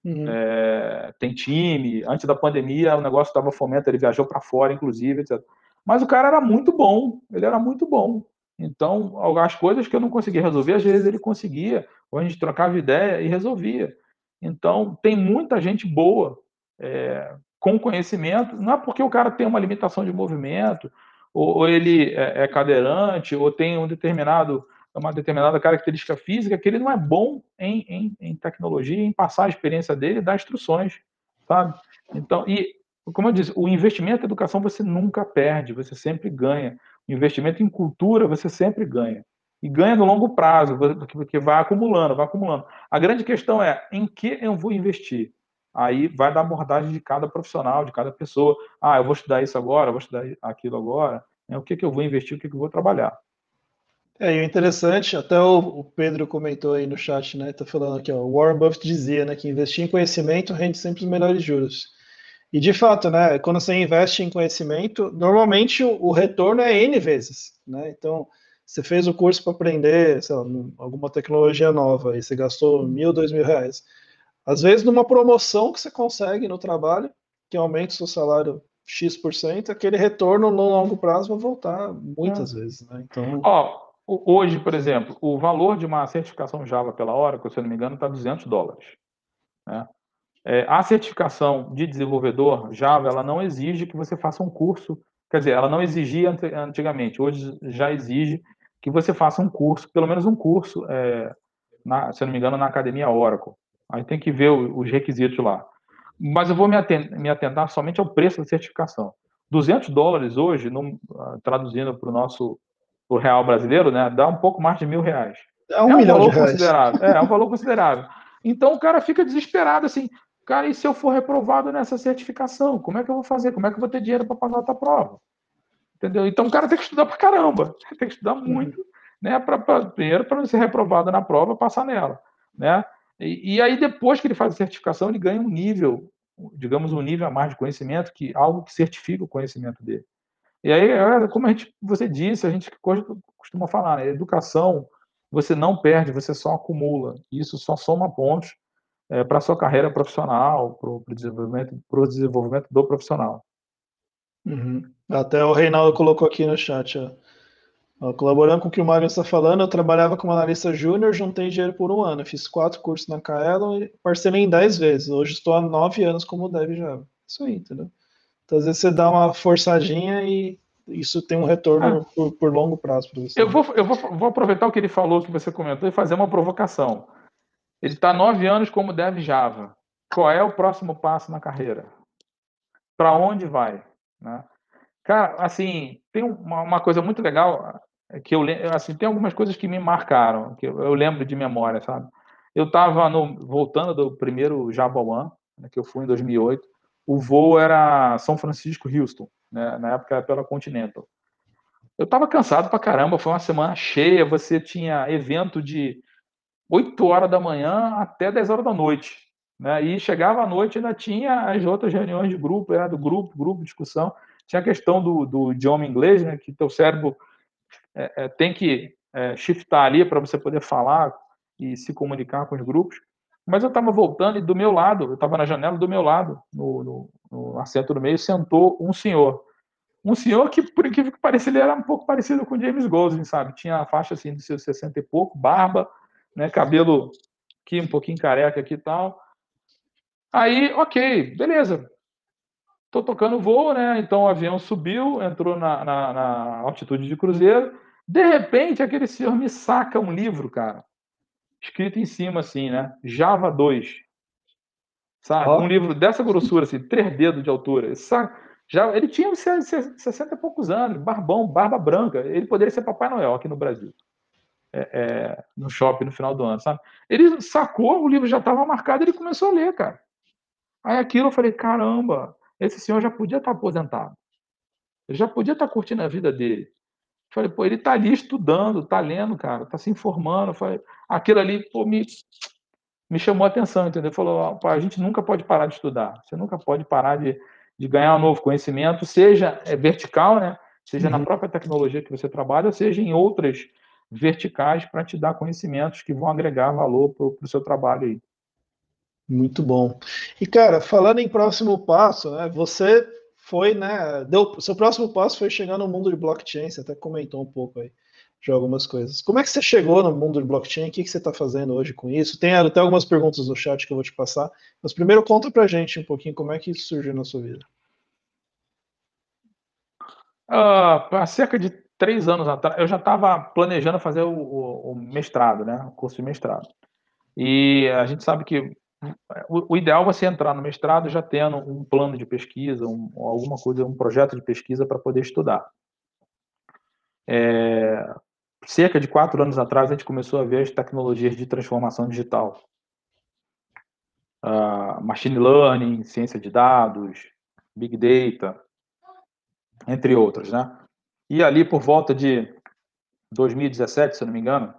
Uhum. É, tem time. Antes da pandemia, o negócio estava fomento, ele viajou para fora, inclusive, etc. Mas o cara era muito bom, ele era muito bom. Então, as coisas que eu não conseguia resolver, às vezes ele conseguia, ou a gente trocava ideia e resolvia. Então, tem muita gente boa é, com conhecimento, não é porque o cara tem uma limitação de movimento, ou, ou ele é, é, cadeirante, ou tem um determinado, uma determinada característica física, que ele não é bom em, em, em tecnologia, em passar a experiência dele e dar instruções, sabe? Então, e como eu disse, o investimento em educação você nunca perde, você sempre ganha. O investimento em cultura você sempre ganha. E ganha no longo prazo, porque vai acumulando, vai acumulando. A grande questão é em que eu vou investir? aí vai da abordagem de cada profissional, de cada pessoa. Ah, eu vou estudar isso agora, eu vou estudar aquilo agora. Né? O que, que eu vou investir, o que, que eu vou trabalhar. É, e o interessante, até o, o, Pedro comentou aí no chat, né? Tá falando aqui, ó, o Warren Buffett dizia, né, que investir em conhecimento rende sempre os melhores juros. E de fato, né, quando você investe em conhecimento, normalmente o, o retorno é N vezes, né? Então, você fez o curso para aprender, sei lá, alguma tecnologia nova e você gastou mil, dois mil reais. Às vezes, numa promoção que você consegue no trabalho, que aumenta o seu salário X%, aquele retorno no longo prazo vai voltar muitas é. vezes. Né? Então... Ó, hoje, por exemplo, o valor de uma certificação Java pela Oracle, se eu não me engano, está 200 dólares. Né? É, a certificação de desenvolvedor Java, ela não exige que você faça um curso, quer dizer, ela não exigia antigamente, hoje já exige que você faça um curso, pelo menos um curso, é, na, se eu não me engano, na Academia Oracle. Aí tem que ver os requisitos lá. Mas eu vou me atentar, me atentar somente ao preço da certificação. 200 dólares hoje, ah, traduzindo para o nosso pro real brasileiro, né, dá um pouco mais de mil reais. É um, é um milhão valor de reais. considerável. É, é um valor considerável. Então o cara fica desesperado assim, cara, e se eu for reprovado nessa certificação, como é que eu vou fazer? Como é que eu vou ter dinheiro para pagar outra prova? Entendeu? Então o cara tem que estudar para caramba, tem que estudar uhum. muito, uhum. né, para primeiro para não ser reprovado na prova, passar nela, né? E, e, aí, depois que ele faz a certificação, ele ganha um nível, digamos, um nível a mais de conhecimento, que algo que certifica o conhecimento dele. E aí, é, como a gente, você disse, a gente costuma falar, né? educação, você não perde, você só acumula. Isso só soma pontos é, para a sua carreira profissional, para o desenvolvimento, desenvolvimento do profissional. Uhum. Até o Reinaldo colocou aqui no chat, ó. Colaborando com o que o Magno está falando, eu trabalhava como analista júnior, juntei dinheiro por um ano. Fiz quatro cursos na Kaelon e parcelei em dez vezes. Hoje estou há nove anos como dev Java. Isso aí, entendeu? Então, às vezes você dá uma forçadinha e isso tem um retorno ah, por, por, longo prazo para você. Eu, vou, eu vou, vou, aproveitar o que ele falou, que você comentou, e fazer uma provocação. Ele está nove anos como dev Java. Qual é o próximo passo na carreira? Para onde vai? Né? Cara, assim, tem uma, uma coisa muito legal é que eu assim, tem algumas coisas que me marcaram, que eu, eu lembro de memória, sabe? Eu estava voltando do primeiro Java One, né, que eu fui em 2008. O voo era São Francisco Houston, né? Na época era pela Continental. Eu estava cansado pra caramba, foi uma semana cheia, você tinha evento de 8 horas da manhã até 10 horas da noite. Né? E chegava à noite ainda tinha as outras reuniões de grupo, era do grupo, grupo, discussão. Tinha a questão do, do idioma inglês, né, que teu cérebro é, é, tem que é, shiftar ali para você poder falar e se comunicar com os grupos. Mas eu estava voltando e do meu lado, eu estava na janela do meu lado, no, no, no, assento do meio, sentou um senhor. Um senhor que, por incrível que pareça, ele era um pouco parecido com James Golding, sabe? Tinha a faixa assim de seus 60 e pouco, barba, né, cabelo aqui um pouquinho careca aqui e tal. Aí, ok, beleza. Estou tocando voo, né? Então o avião subiu, entrou na, na, na, altitude de cruzeiro. De repente, aquele senhor me saca um livro, cara, escrito em cima assim, né? Java 2. Sabe? Oh. Um livro dessa grossura, assim, três dedos de altura. Já, ele tinha 60 e poucos anos, barbão, barba branca. Ele poderia ser Papai Noel aqui no Brasil. É, é, no shopping no final do ano, sabe? Ele sacou, o livro já estava marcado, ele começou a ler, cara. Aí aquilo eu falei, caramba, esse senhor já podia estar aposentado. Ele já podia estar curtindo a vida dele. Falei, pô, ele está ali estudando, está lendo, cara, está se informando. Falei, aquilo ali, pô, me, me chamou a atenção, entendeu? Falou, a gente nunca pode parar de estudar. Você nunca pode parar de, de ganhar um novo conhecimento, seja é, vertical, né? Seja uhum. na própria tecnologia que você trabalha, seja em outras verticais para te dar conhecimentos que vão agregar valor para o seu trabalho aí. Muito bom. E cara, falando em próximo passo, né, você foi, né, deu, seu próximo passo foi chegar no mundo de blockchain, você até comentou um pouco aí de algumas coisas. Como é que você chegou no mundo de blockchain? O que, que você está fazendo hoje com isso? Tem até algumas perguntas no chat que eu vou te passar, mas primeiro conta pra gente um pouquinho como é que isso surgiu na sua vida. Uh, há cerca de três anos atrás, eu já estava planejando fazer o, o, o, mestrado, né? O curso de mestrado. E a gente sabe que o, o, ideal é você entrar no mestrado já tendo um plano de pesquisa, um, alguma coisa, um projeto de pesquisa para poder estudar. É, cerca de quatro anos atrás, a gente começou a ver as tecnologias de transformação digital. Uh, machine learning, ciência de dados, big data, entre outros, né? E ali, por volta de 2017, se eu não me engano,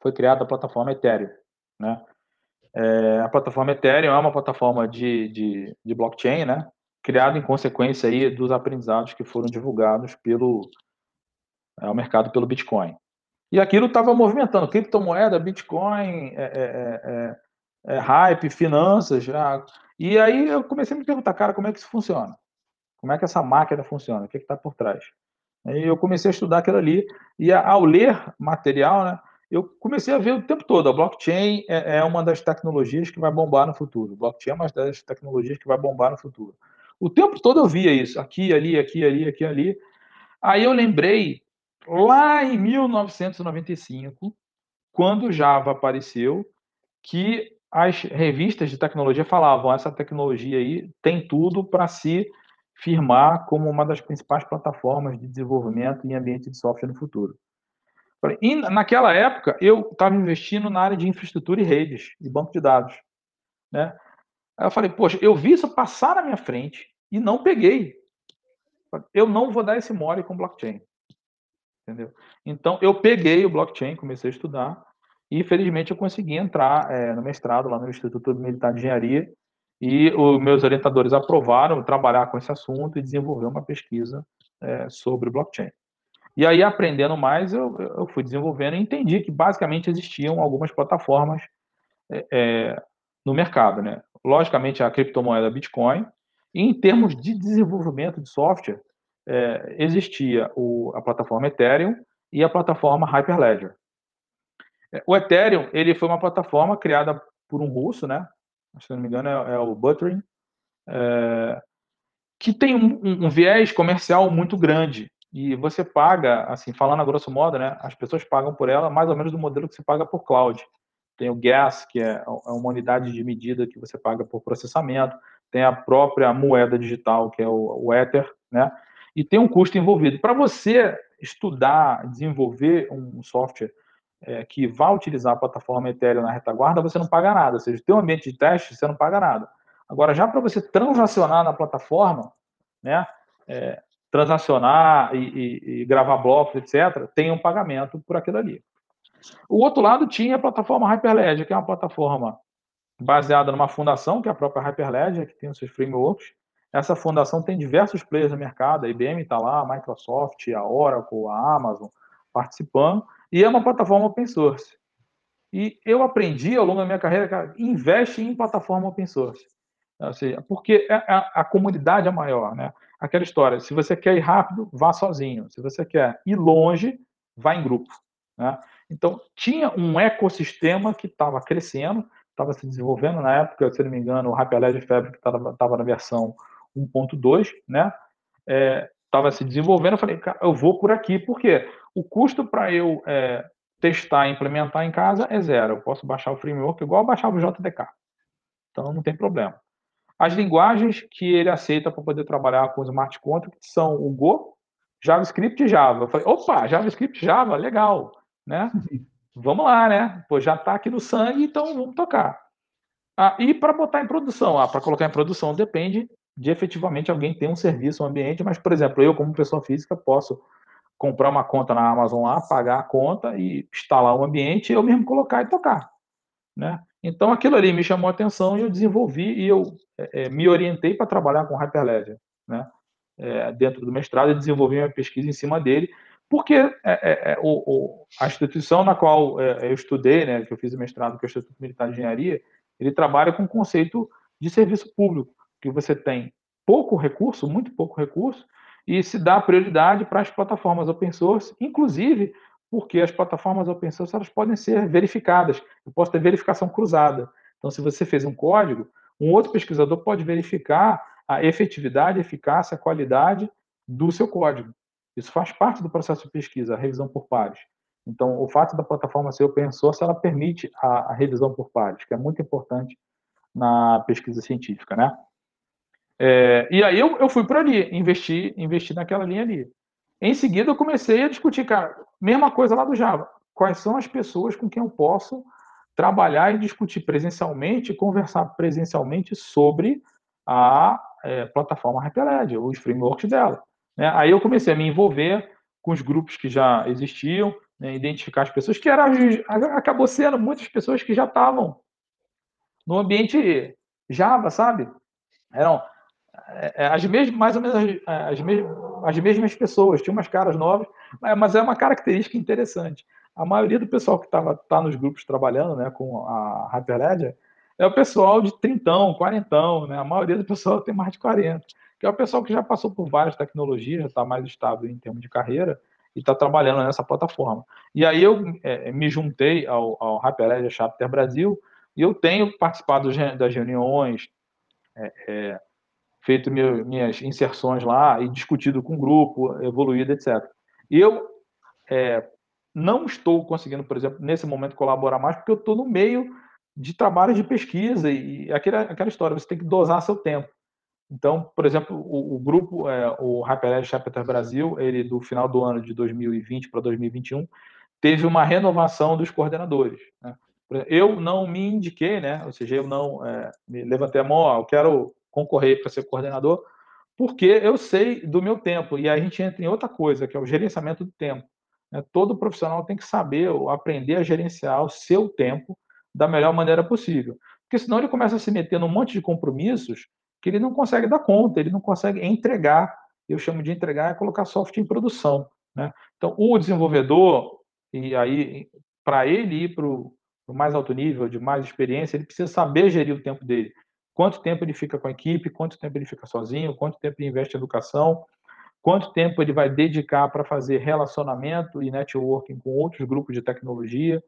foi criada a plataforma Ethereum, né? É, a plataforma Ethereum é uma plataforma de, de, de blockchain, né? Criada em consequência aí dos aprendizados que foram divulgados pelo é, mercado pelo Bitcoin. E aquilo estava movimentando criptomoeda, Bitcoin, é, é, é, é hype, finanças. Já. E aí eu comecei a me perguntar, cara, como é que isso funciona? Como é que essa máquina funciona? O que está por trás? Aí eu comecei a estudar aquilo ali. E ao ler material, né, eu comecei a ver o tempo todo. A blockchain é, é uma das tecnologias que vai bombar no futuro. blockchain é uma das tecnologias que vai bombar no futuro. O tempo todo eu via isso, aqui, ali, aqui, ali, aqui, ali. Aí eu lembrei lá em 1995, quando Java apareceu, que as revistas de tecnologia falavam essa tecnologia aí tem tudo para se firmar como uma das principais plataformas de desenvolvimento em ambiente de software no futuro. E naquela época, eu estava investindo na área de infraestrutura e redes, de banco de dados. Né? Aí eu falei, poxa, eu vi isso passar na minha frente e não peguei. Eu não vou dar esse mole com blockchain entendeu? Então, eu peguei o blockchain, comecei a estudar, e felizmente eu consegui entrar é, no mestrado lá no Instituto Militar de Engenharia, e os meus orientadores aprovaram trabalhar com esse assunto e desenvolver uma pesquisa é, sobre blockchain. E aí, aprendendo mais, eu, eu, fui desenvolvendo e entendi que basicamente existiam algumas plataformas é, é no mercado. Né? Logicamente, a criptomoeda Bitcoin, e em termos de desenvolvimento de software, é, existia o, a plataforma Ethereum e a plataforma Hyperledger. É, o Ethereum ele foi uma plataforma criada por um russo, né? Se não me engano é, é o Buterin, é, que tem um, um, viés comercial muito grande e você paga, assim, falando a grosso modo, né? As pessoas pagam por ela mais ou menos do modelo que se paga por cloud. Tem o gas, que é, é uma unidade de medida que você paga por processamento. Tem a própria moeda digital, que é o, o Ether, né? e tem um custo envolvido. Para você estudar, desenvolver um software é, que vai utilizar a plataforma Ethereum na retaguarda, você não paga nada. Ou seja, tem um ambiente de teste, você não paga nada. Agora, já para você transacionar na plataforma, né, é, transacionar e, e, e, gravar blocos, etc., tem um pagamento por aquilo ali. O outro lado tinha a plataforma Hyperledger, que é uma plataforma baseada numa fundação, que é a própria Hyperledger, que tem os seus frameworks, essa fundação tem diversos players no mercado, a IBM está lá, a Microsoft, a Oracle, a Amazon participando, e é uma plataforma open source. E eu aprendi ao longo da minha carreira, cara, investe em plataforma open source. Seja, porque a, é, é, a comunidade é maior, né? Aquela história, se você quer ir rápido, vá sozinho. Se você quer ir longe, vá em grupo. Né? Então, tinha um ecossistema que estava crescendo, estava se desenvolvendo na época, se não me engano, o Hyperledger Fabric estava na versão 1.2, né? Estava é, se desenvolvendo, eu falei, eu vou por aqui, porque o custo para eu é, testar e implementar em casa é zero. Eu posso baixar o framework igual eu baixava o JDK. Então não tem problema. As linguagens que ele aceita para poder trabalhar com smart contracts são o Go, JavaScript e Java. Eu falei, opa, JavaScript e Java, legal, né? Vamos lá, né? Pô, já está aqui no sangue, então vamos tocar. Ah, e para botar em produção? Ah, para colocar em produção depende de efetivamente alguém ter um serviço, um ambiente, mas, por exemplo, eu, como pessoa física, posso comprar uma conta na Amazon lá, pagar a conta e instalar um ambiente e eu mesmo colocar e tocar. Né? Então, aquilo ali me chamou a atenção e eu desenvolvi e eu é, é me orientei para trabalhar com Hyperledger. Né? É, dentro do mestrado, e desenvolvi uma pesquisa em cima dele, porque é, é, é, o, o, a instituição na qual eu estudei, né, que eu fiz o mestrado, que é o Instituto Militar de Engenharia, ele trabalha com o conceito de serviço público, que você tem pouco recurso, muito pouco recurso, e se dá prioridade para as plataformas open source, inclusive porque as plataformas open source elas podem ser verificadas. Eu posso ter verificação cruzada. Então, se você fez um código, um outro pesquisador pode verificar a efetividade, a eficácia, a qualidade do seu código. Isso faz parte do processo de pesquisa, a revisão por pares. Então, o fato da plataforma ser open source, ela permite a, a revisão por pares, que é muito importante na pesquisa científica, né? É, e aí eu, eu fui por ali, investi, investi naquela linha ali. Em seguida, eu comecei a discutir, cara, mesma coisa lá do Java. Quais são as pessoas com quem eu posso trabalhar e discutir presencialmente, conversar presencialmente sobre a é, plataforma Hyperledger, os frameworks dela. Né? Aí eu comecei a me envolver com os grupos que já existiam, né? identificar as pessoas que eram, acabou sendo muitas pessoas que já estavam no ambiente Java, sabe? Eram é, é, as mesmas, mais ou menos as, mesmas, as mesmas pessoas, tinham umas caras novas, mas é uma característica interessante. A maioria do pessoal que estava tá nos grupos trabalhando né, com a Hyperledger é o pessoal de trintão, quarentão, né? A maioria do pessoal tem mais de 40, que é o pessoal que já passou por várias tecnologias, já está mais estável em termos de carreira e está trabalhando nessa plataforma. E aí eu é, me juntei ao, ao Hyperledger Chapter Brasil e eu tenho participado das reuniões, é, é, feito meu, minhas inserções lá e discutido com o grupo, evoluído, etc. Eu é, não estou conseguindo, por exemplo, nesse momento colaborar mais, porque eu estou no meio de trabalhos de pesquisa e aquela, aquela história, você tem que dosar seu tempo. Então, por exemplo, o, o grupo, é, o HyperEdge Chapter Brasil, ele do final do ano de 2020 para 2021, teve uma renovação dos coordenadores. Né? Eu não me indiquei, né? ou seja, eu não é, me levantei a mão, ó, eu quero concorrer para ser coordenador, porque eu sei do meu tempo. E aí a gente entra em outra coisa, que é o gerenciamento do tempo. Né? Todo profissional tem que saber, aprender a gerenciar o seu tempo da melhor maneira possível. Porque senão ele começa a se meter num monte de compromissos que ele não consegue dar conta, ele não consegue entregar. Eu chamo de entregar é colocar software em produção. Né? Então, o desenvolvedor, e aí, para ele ir para o mais alto nível, de mais experiência, ele precisa saber gerir o tempo dele. Quanto tempo ele fica com a equipe, quanto tempo ele fica sozinho, quanto tempo ele investe em educação, quanto tempo ele vai dedicar para fazer relacionamento e networking com outros grupos de tecnologia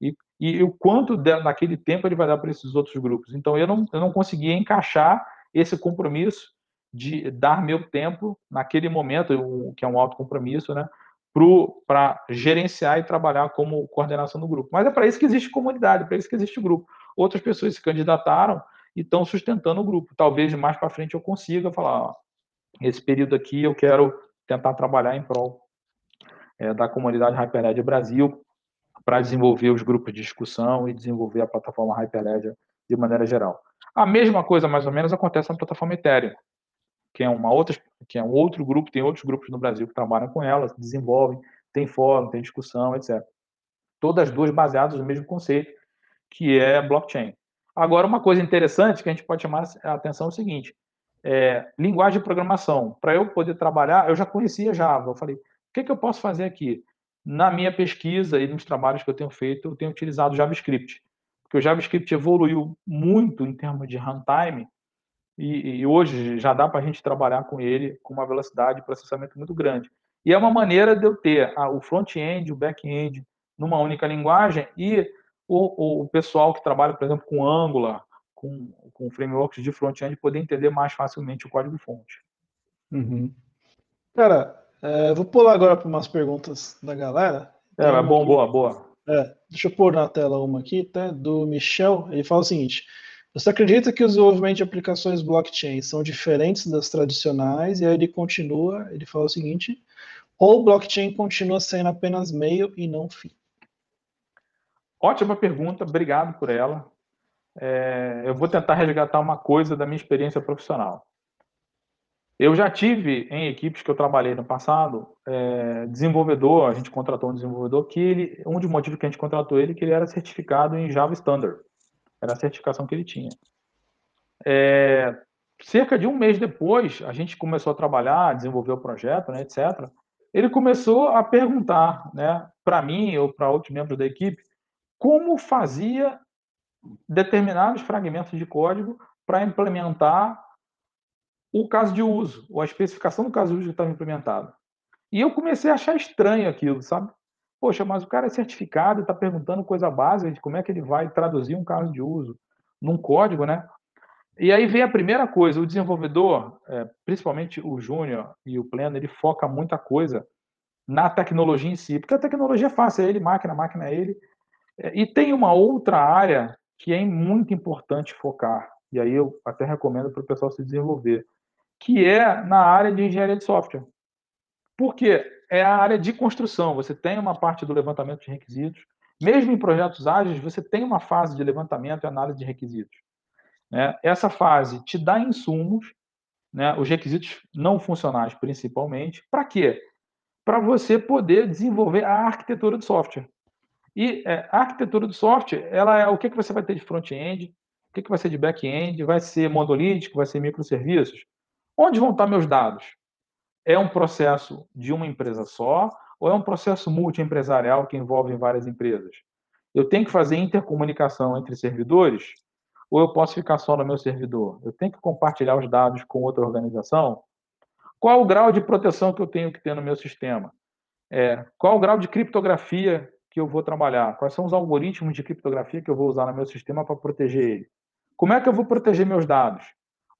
e, e o quanto de, naquele tempo ele vai dar para esses outros grupos. Então, eu não, eu não conseguia encaixar esse compromisso de dar meu tempo naquele momento, que é um alto compromisso, né, para gerenciar e trabalhar como coordenação do grupo. Mas é para isso que existe comunidade, para isso que existe grupo. Outras pessoas se candidataram e estão sustentando o grupo. Talvez mais para frente eu consiga falar, ó, esse período aqui eu quero tentar trabalhar em prol é, da comunidade HyperEdge Brasil, para desenvolver os grupos de discussão e desenvolver a plataforma Hyperledger de maneira geral. A mesma coisa, mais ou menos, acontece na plataforma Ethereum, que é uma outra, que é um outro grupo, tem outros grupos no Brasil que trabalham com ela, desenvolvem, tem fórum, tem discussão, etc. Todas duas baseadas no mesmo conceito, que é blockchain. Agora, uma coisa interessante que a gente pode chamar a atenção é o seguinte: é, linguagem de programação. Para eu poder trabalhar, eu já conhecia Java. Eu falei, o que, que eu posso fazer aqui? na minha pesquisa e nos trabalhos que eu tenho feito, eu tenho utilizado JavaScript. Porque o JavaScript evoluiu muito em termos de runtime e, e hoje já dá para a gente trabalhar com ele com uma velocidade de processamento muito grande. E é uma maneira de eu ter a, o front-end, o back-end numa única linguagem e o, o, pessoal que trabalha, por exemplo, com Angular, com, com frameworks de front-end, poder entender mais facilmente o código-fonte. Uhum. Cara, é, vou pular agora para umas perguntas da galera. É, é bom, aqui, boa, boa. É, deixa eu pôr na tela uma aqui, tá? Do Michel. Ele fala o seguinte: Você acredita que os desenvolvimento de aplicações blockchain são diferentes das tradicionais? E aí ele continua, ele fala o seguinte: ou blockchain continua sendo apenas meio e não fim? Ótima pergunta, obrigado por ela. É, eu vou tentar resgatar uma coisa da minha experiência profissional. Eu já tive em equipes que eu trabalhei no passado, é, desenvolvedor, a gente contratou um desenvolvedor que ele, um dos motivos que a gente contratou ele, é que ele era certificado em Java Standard. Era a certificação que ele tinha. É, cerca de um mês depois, a gente começou a trabalhar, desenvolver o projeto, né, etc. ele começou a perguntar, né, para mim ou para outros membros da equipe, como fazia determinados fragmentos de código para implementar o caso de uso, ou a especificação do caso de uso que estava implementado. E eu comecei a achar estranho aquilo, sabe? Poxa, mas o cara é certificado, está perguntando coisa básica de como é que ele vai traduzir um caso de uso num código, né? E aí vem a primeira coisa, o desenvolvedor, é, principalmente o júnior e o pleno, ele foca muita coisa na tecnologia em si, porque a tecnologia é fácil, é ele, máquina, máquina é ele. É, e tem uma outra área que é muito importante focar, e aí eu até recomendo para o pessoal se desenvolver, que é na área de engenharia de software. Por quê? É a área de construção. Você tem uma parte do levantamento de requisitos. Mesmo em projetos ágeis, você tem uma fase de levantamento e análise de requisitos. Né? Essa fase te dá insumos, né? os requisitos não funcionais principalmente. Para quê? Para você poder desenvolver a arquitetura do software. E é, a arquitetura do software, ela é o que, que você vai ter de front-end, o que, que vai ser de back-end, vai ser monolítico, vai ser microserviços. Onde vão estar meus dados? É um processo de uma empresa só ou é um processo multiempresarial que envolve várias empresas? Eu tenho que fazer intercomunicação entre servidores ou eu posso ficar só no meu servidor? Eu tenho que compartilhar os dados com outra organização? Qual o grau de proteção que eu tenho que ter no meu sistema? É, qual o grau de criptografia que eu vou trabalhar? Quais são os algoritmos de criptografia que eu vou usar no meu sistema para proteger ele? Como é que eu vou proteger meus dados?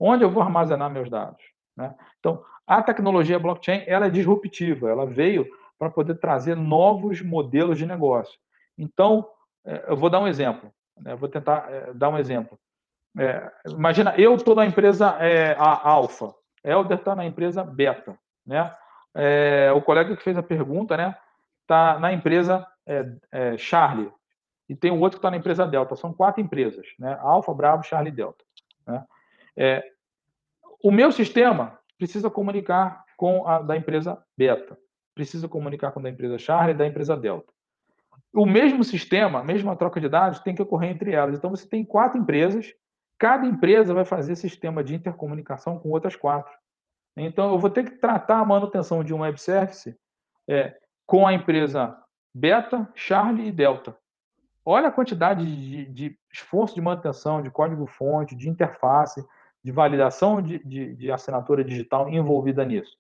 Onde eu vou armazenar meus dados? Né? Então, a tecnologia blockchain ela é disruptiva, ela veio para poder trazer novos modelos de negócio. Então, é, eu vou dar um exemplo, né? vou tentar é, dar um exemplo. É, imagina, eu estou na empresa é, a Alpha, Helder está na empresa Beta, né? É, o colega que fez a pergunta, né, está na empresa é, Charlie e tem um outro que está na empresa Delta. São quatro empresas, né? Alpha, Bravo, Charlie, Delta. Né? o meu sistema precisa comunicar com a da empresa Beta, precisa comunicar com a da empresa Charlie e da empresa Delta. O mesmo sistema, a mesma troca de dados tem que ocorrer entre elas. Então você tem quatro empresas, cada empresa vai fazer sistema de intercomunicação com outras quatro. Então eu vou ter que tratar a manutenção de um web service é, com a empresa Beta, Charlie e Delta. Olha a quantidade de, de esforço de manutenção, de código-fonte, de interface, de validação de, de, de assinatura digital envolvida nisso.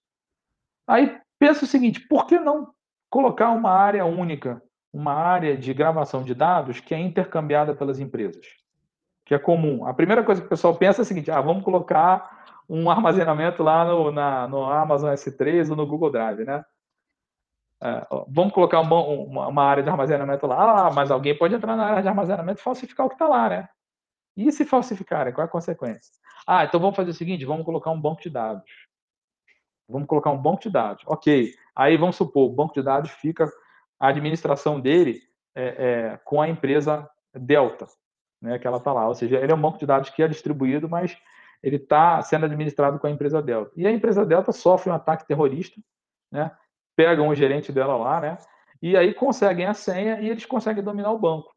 Aí pensa o seguinte: por que não colocar uma área única, uma área de gravação de dados que é intercambiada pelas empresas? Que é comum. A primeira coisa que o pessoal pensa é a seguinte: ah, vamos colocar um armazenamento lá no, na, no Amazon S3 ou no Google Drive, né? É, vamos colocar uma, uma, uma, área de armazenamento lá, ah, mas alguém pode entrar na área de armazenamento e falsificar o que está lá, né? E se falsificarem, qual é a consequência? Ah, então vamos fazer o seguinte: vamos colocar um banco de dados. Vamos colocar um banco de dados. Ok. Aí vamos supor, o banco de dados fica, a administração dele é, é, com a empresa Delta, né, que ela está lá. Ou seja, ele é um banco de dados que é distribuído, mas ele está sendo administrado com a empresa Delta. E a empresa Delta sofre um ataque terrorista, né? Pegam o gerente dela lá, né? E aí conseguem a senha e eles conseguem dominar o banco.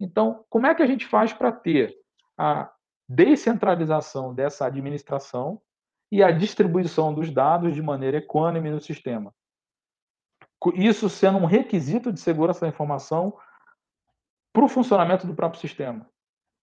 Então, como é que a gente faz para ter a descentralização dessa administração e a distribuição dos dados de maneira equânime no sistema. Isso sendo um requisito de segurança da informação para o funcionamento do próprio sistema.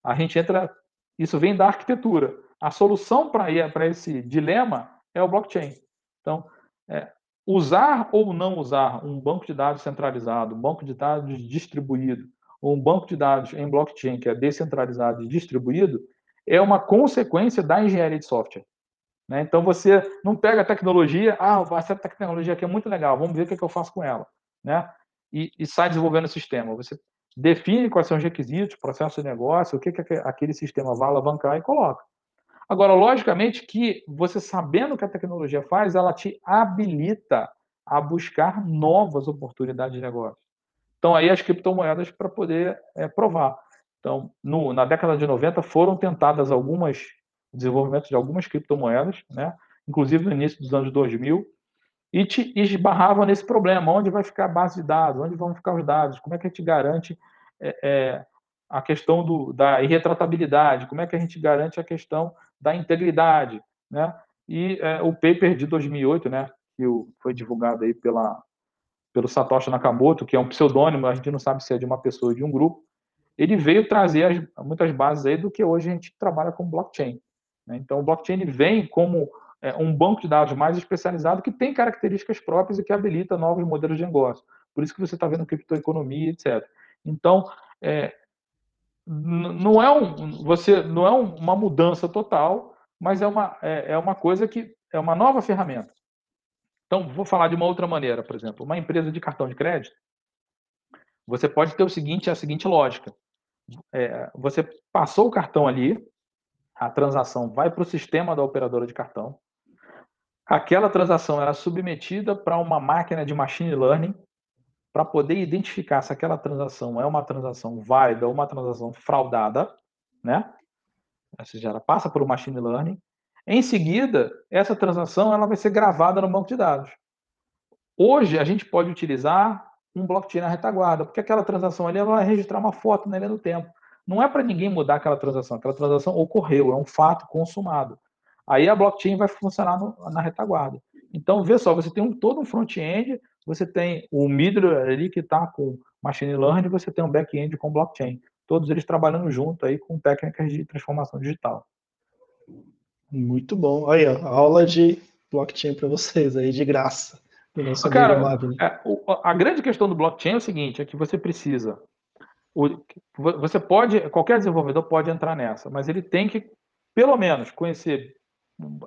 A gente entra, isso vem da arquitetura. A solução para esse dilema é o blockchain. Então, é, usar ou não usar um banco de dados centralizado, um banco de dados distribuído, ou um banco de dados em blockchain que é descentralizado e distribuído, é uma consequência da engenharia de software. Né? Então você não pega a tecnologia, ah, essa tecnologia aqui é muito legal, vamos ver o que, é que eu faço com ela, né? E, e, sai desenvolvendo o sistema. Você define quais são os requisitos, processo de negócio, o que, que aquele sistema vai alavancar e coloca. Agora, logicamente que você sabendo o que a tecnologia faz, ela te habilita a buscar novas oportunidades de negócio. Então, aí as criptomoedas para poder é, provar. Então, no, na década de 90 foram tentadas algumas desenvolvimento de algumas criptomoedas, né? inclusive no início dos anos 2000, e te esbarravam nesse problema, onde vai ficar a base de dados, onde vão ficar os dados, como é que a gente garante é, é, a questão do, da irretratabilidade, como é que a gente garante a questão da integridade, né? E é, o paper de 2008, né, que foi divulgado aí pela, pelo Satoshi Nakamoto, que é um pseudônimo, a gente não sabe se é de uma pessoa ou de um grupo, ele veio trazer as, muitas bases aí do que hoje a gente trabalha com blockchain. Né? Então, o blockchain vem como é, um banco de dados mais especializado que tem características próprias e que habilita novos modelos de negócio. Por isso que você está vendo criptoeconomia, etc. Então, é, não é um, você não é uma mudança total, mas é uma, é, é uma coisa que é uma nova ferramenta. Então, vou falar de uma outra maneira, por exemplo, uma empresa de cartão de crédito, você pode ter o seguinte, a seguinte lógica. É, você passou o cartão ali, a transação vai para o sistema da operadora de cartão. Aquela transação era submetida para uma máquina de machine learning para poder identificar se aquela transação é uma transação válida ou uma transação fraudada, né? Seja, ela passa por um machine learning. Em seguida, essa transação ela vai ser gravada no banco de dados. Hoje, a gente pode utilizar um blockchain na retaguarda, porque aquela transação ali ela vai registrar uma foto na linha do tempo. Não é para ninguém mudar aquela transação, aquela transação ocorreu, é um fato consumado. Aí a blockchain vai funcionar no, na retaguarda. Então, vê só, você tem um, todo um front-end, você tem o middleware ali que está com machine learning, você tem um back-end com blockchain. Todos eles trabalhando junto aí com técnicas de transformação digital. Muito bom. Aí, ó, aula de blockchain para vocês aí, de graça. Cara, é, a grande questão do blockchain é o seguinte, é que você precisa, você pode, qualquer desenvolvedor pode entrar nessa, mas ele tem que, pelo menos, conhecer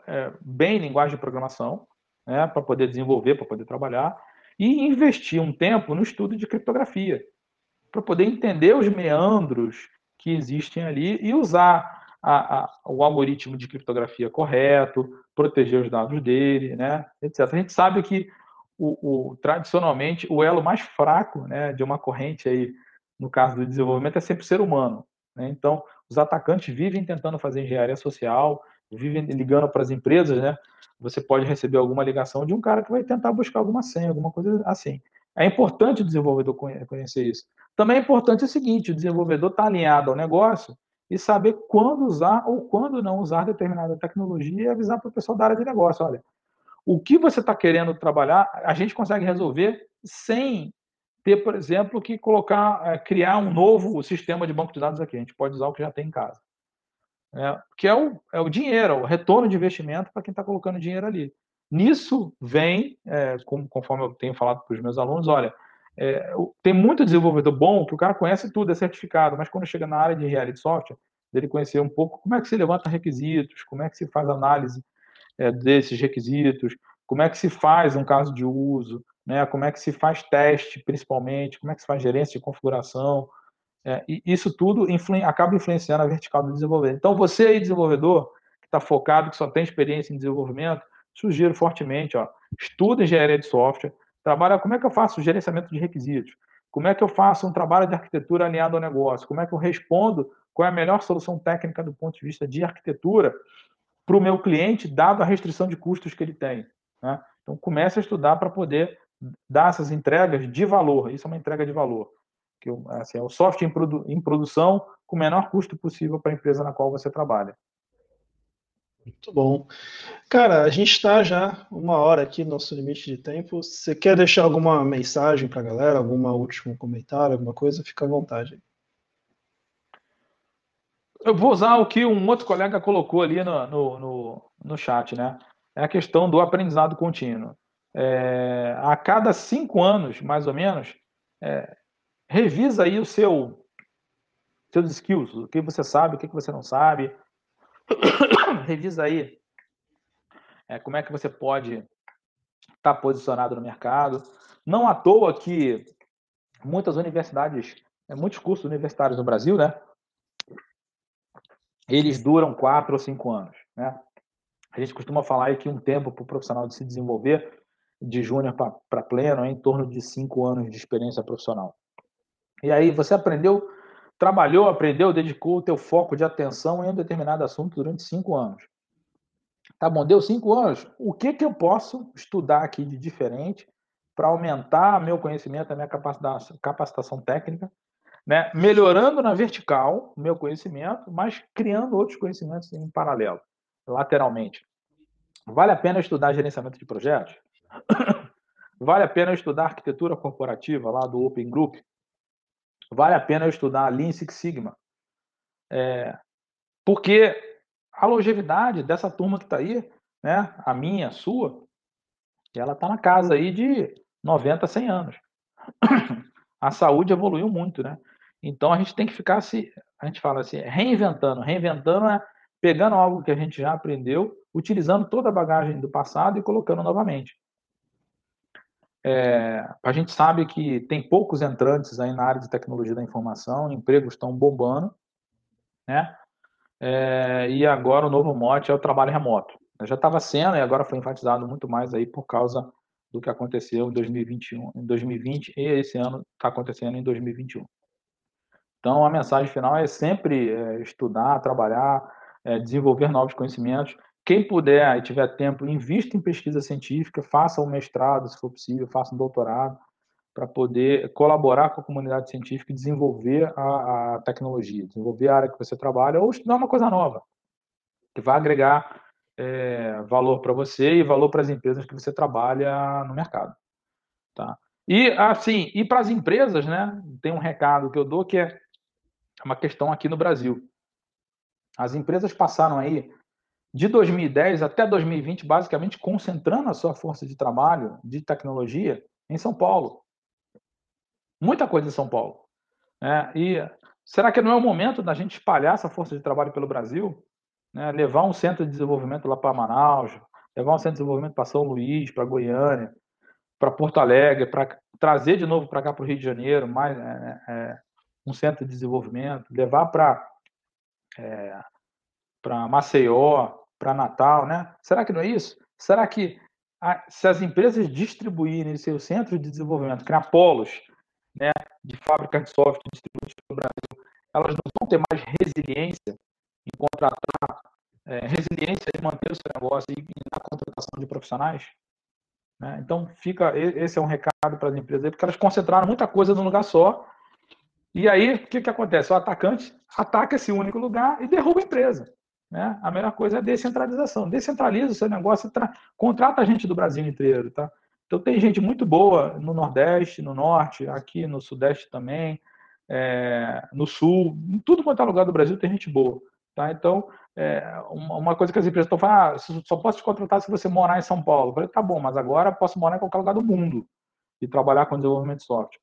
é, bem linguagem de programação, né, para poder desenvolver, para poder trabalhar, e investir um tempo no estudo de criptografia, para poder entender os meandros que existem ali e usar a, a, o algoritmo de criptografia correto, proteger os dados dele, né, etc. A gente sabe que o, o, tradicionalmente o elo mais fraco né, de uma corrente aí, no caso do desenvolvimento, é sempre o ser humano. Né? Então, os atacantes vivem tentando fazer engenharia social, vivem ligando para as empresas, né? Você pode receber alguma ligação de um cara que vai tentar buscar alguma senha, alguma coisa assim. É importante o desenvolvedor conhecer isso. Também é importante o seguinte: o desenvolvedor está alinhado ao negócio e saber quando usar ou quando não usar determinada tecnologia e avisar para o pessoal da área de negócio: olha, o que você está querendo trabalhar, a gente consegue resolver sem ter, por exemplo, que colocar, é, criar um novo sistema de banco de dados aqui. A gente pode usar o que já tem em casa. É, que é o, é o dinheiro, o retorno de investimento para quem está colocando dinheiro ali. Nisso vem, é, com, conforme eu tenho falado para os meus alunos, olha, é, tem muito desenvolvedor bom que o cara conhece tudo, é certificado, mas quando chega na área de reality software, ele conhecer um pouco como é que se levanta requisitos, como é que se faz análise é, desses requisitos, como é que se faz um caso de uso, né, como é que se faz teste, principalmente, como é que se faz gerência de configuração. É, e isso tudo acaba influenciando a vertical do desenvolvimento. Então, você aí, desenvolvedor, que está focado, que só tem experiência em desenvolvimento, sugiro fortemente, ó, estuda engenharia de software, trabalha como é que eu faço o gerenciamento de requisitos, como é que eu faço um trabalho de arquitetura alinhado ao negócio, como é que eu respondo qual é a melhor solução técnica do ponto de vista de arquitetura para o meu cliente, dado a restrição de custos que ele tem. Né? Então, comece a estudar para poder dar essas entregas de valor. Isso é uma entrega de valor. Que assim, é o software em, produ em produção com o menor custo possível para a empresa na qual você trabalha. Muito bom. Cara, a gente está já uma hora aqui no nosso limite de tempo. Você quer deixar alguma mensagem para a galera, algum último comentário, alguma coisa? Fica à vontade. Eu vou usar o que um outro colega colocou ali no, no, no, no chat, né? É a questão do aprendizado contínuo. É, a cada cinco anos, mais ou menos, é, revisa aí o seu seus skills, o que você sabe, o que você não sabe. revisa aí é, como é que você pode estar tá posicionado no mercado. Não à toa que muitas universidades, é, muitos cursos universitários no Brasil, né? eles duram quatro ou cinco anos. Né? A gente costuma falar que um tempo para o profissional de se desenvolver de júnior para pleno é em torno de cinco anos de experiência profissional. E aí você aprendeu, trabalhou, aprendeu, dedicou o teu foco de atenção em um determinado assunto durante cinco anos. Tá bom, deu cinco anos. O que, que eu posso estudar aqui de diferente para aumentar meu conhecimento, a minha capacitação técnica né? melhorando na vertical o meu conhecimento, mas criando outros conhecimentos em paralelo, lateralmente. Vale a pena estudar gerenciamento de projetos? Vale a pena estudar arquitetura corporativa lá do Open Group. Vale a pena estudar Lean Six Sigma. É, porque a longevidade dessa turma que está aí, né, a minha, a sua, ela está na casa aí de 90, 100 anos. A saúde evoluiu muito, né? Então a gente tem que ficar se, a gente fala assim, reinventando. Reinventando é pegando algo que a gente já aprendeu, utilizando toda a bagagem do passado e colocando novamente. É, a gente sabe que tem poucos entrantes aí na área de tecnologia da informação, empregos estão bombando, né? É, e agora o novo mote é o trabalho remoto. Já estava sendo e agora foi enfatizado muito mais aí por causa do que aconteceu em 2021, em 2020 e esse ano está acontecendo em 2021. Então a mensagem final é sempre é, estudar, trabalhar, é, desenvolver novos conhecimentos. Quem puder e tiver tempo, invista em pesquisa científica, faça um mestrado, se for possível, faça um doutorado, para poder colaborar com a comunidade científica e desenvolver a, a, tecnologia, desenvolver a área que você trabalha, ou estudar uma coisa nova, que vai agregar é, valor para você e valor para as empresas que você trabalha no mercado. Tá? E, assim, e para as empresas, né, tem um recado que eu dou que é uma questão aqui no Brasil. As empresas passaram aí de 2010 até 2020, basicamente concentrando a sua força de trabalho, de tecnologia, em São Paulo. Muita coisa em São Paulo. Né? E será que não é o momento da gente espalhar essa força de trabalho pelo Brasil? Né? Levar um centro de desenvolvimento lá para Manaus, levar um centro de desenvolvimento para São Luís, para Goiânia, para Porto Alegre, para trazer de novo para cá para o Rio de Janeiro mais é, é, um centro de desenvolvimento, levar para é, para Maceió, para Natal, né? Será que não é isso? Será que a, se as empresas distribuírem seus centros de desenvolvimento, criar polos, né, de fábrica de software distribuídos no Brasil, elas não vão ter mais resiliência em contratar, é, resiliência em manter o seu negócio e, e na contratação de profissionais? Né? Então, fica esse é um recado para as empresas, porque elas concentraram muita coisa num lugar só. E aí, o que, que acontece? O atacante ataca esse único lugar e derruba a empresa. Né? A melhor coisa é a descentralização. Descentraliza o seu negócio, tra... contrata gente do Brasil inteiro. Tá? Então, tem gente muito boa no Nordeste, no Norte, aqui no Sudeste também, é... no Sul, em tudo quanto é lugar do Brasil tem gente boa. Tá? Então, é... uma coisa que as empresas estão falando, ah, só posso te contratar se você morar em São Paulo. Eu falei, tá bom, mas agora posso morar em qualquer lugar do mundo e trabalhar com desenvolvimento de software.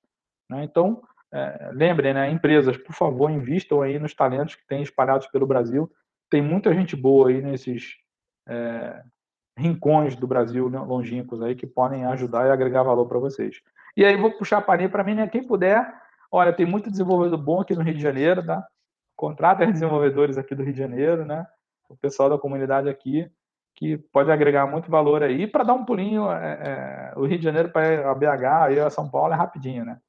Né? Então, é, lembrem, né, empresas, por favor, invistam aí nos talentos que tem espalhados pelo Brasil tem muita gente boa aí nesses é, rincões do Brasil longínquos aí que podem ajudar e agregar valor para vocês. E aí vou puxar a palhinha para mim, né? Quem puder, olha, tem muito desenvolvedor bom aqui no Rio de Janeiro, tá? Contratem desenvolvedores aqui do Rio de Janeiro, né? O pessoal da comunidade aqui que pode agregar muito valor aí. Para dar um pulinho, é, é, o Rio de Janeiro para a BH e a São Paulo é rapidinho, né?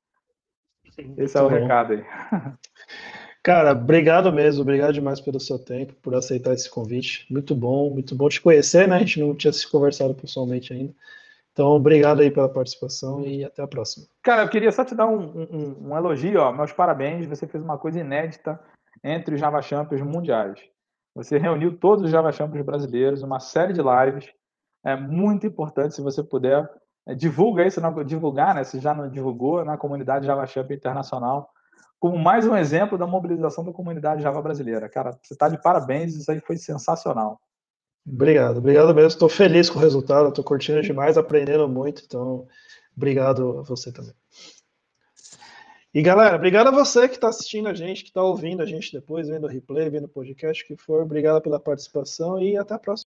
Esse é o recado aí. Cara, obrigado mesmo, obrigado demais pelo seu tempo, por aceitar esse convite. Muito bom, muito bom te conhecer, né? A gente não tinha se conversado pessoalmente ainda. Então, obrigado aí pela participação e até a próxima. Cara, eu queria só te dar um, um, um elogio, ó. Meus parabéns, você fez uma coisa inédita entre os Java Champions mundiais. Você reuniu todos os Java Champions brasileiros, uma série de lives. É muito importante, se você puder, é, divulga isso, não, divulgar, né? Se já não divulgou, na comunidade Java Champions Internacional como mais um exemplo da mobilização da comunidade Java brasileira. Cara, você está de parabéns, isso aí foi sensacional. Obrigado, obrigado mesmo. Estou feliz com o resultado, estou curtindo demais, aprendendo muito, então obrigado a você também. E galera, obrigado a você que está assistindo a gente, que está ouvindo a gente depois, vendo o replay, vendo o podcast, que for. Obrigado pela participação e até a próxima.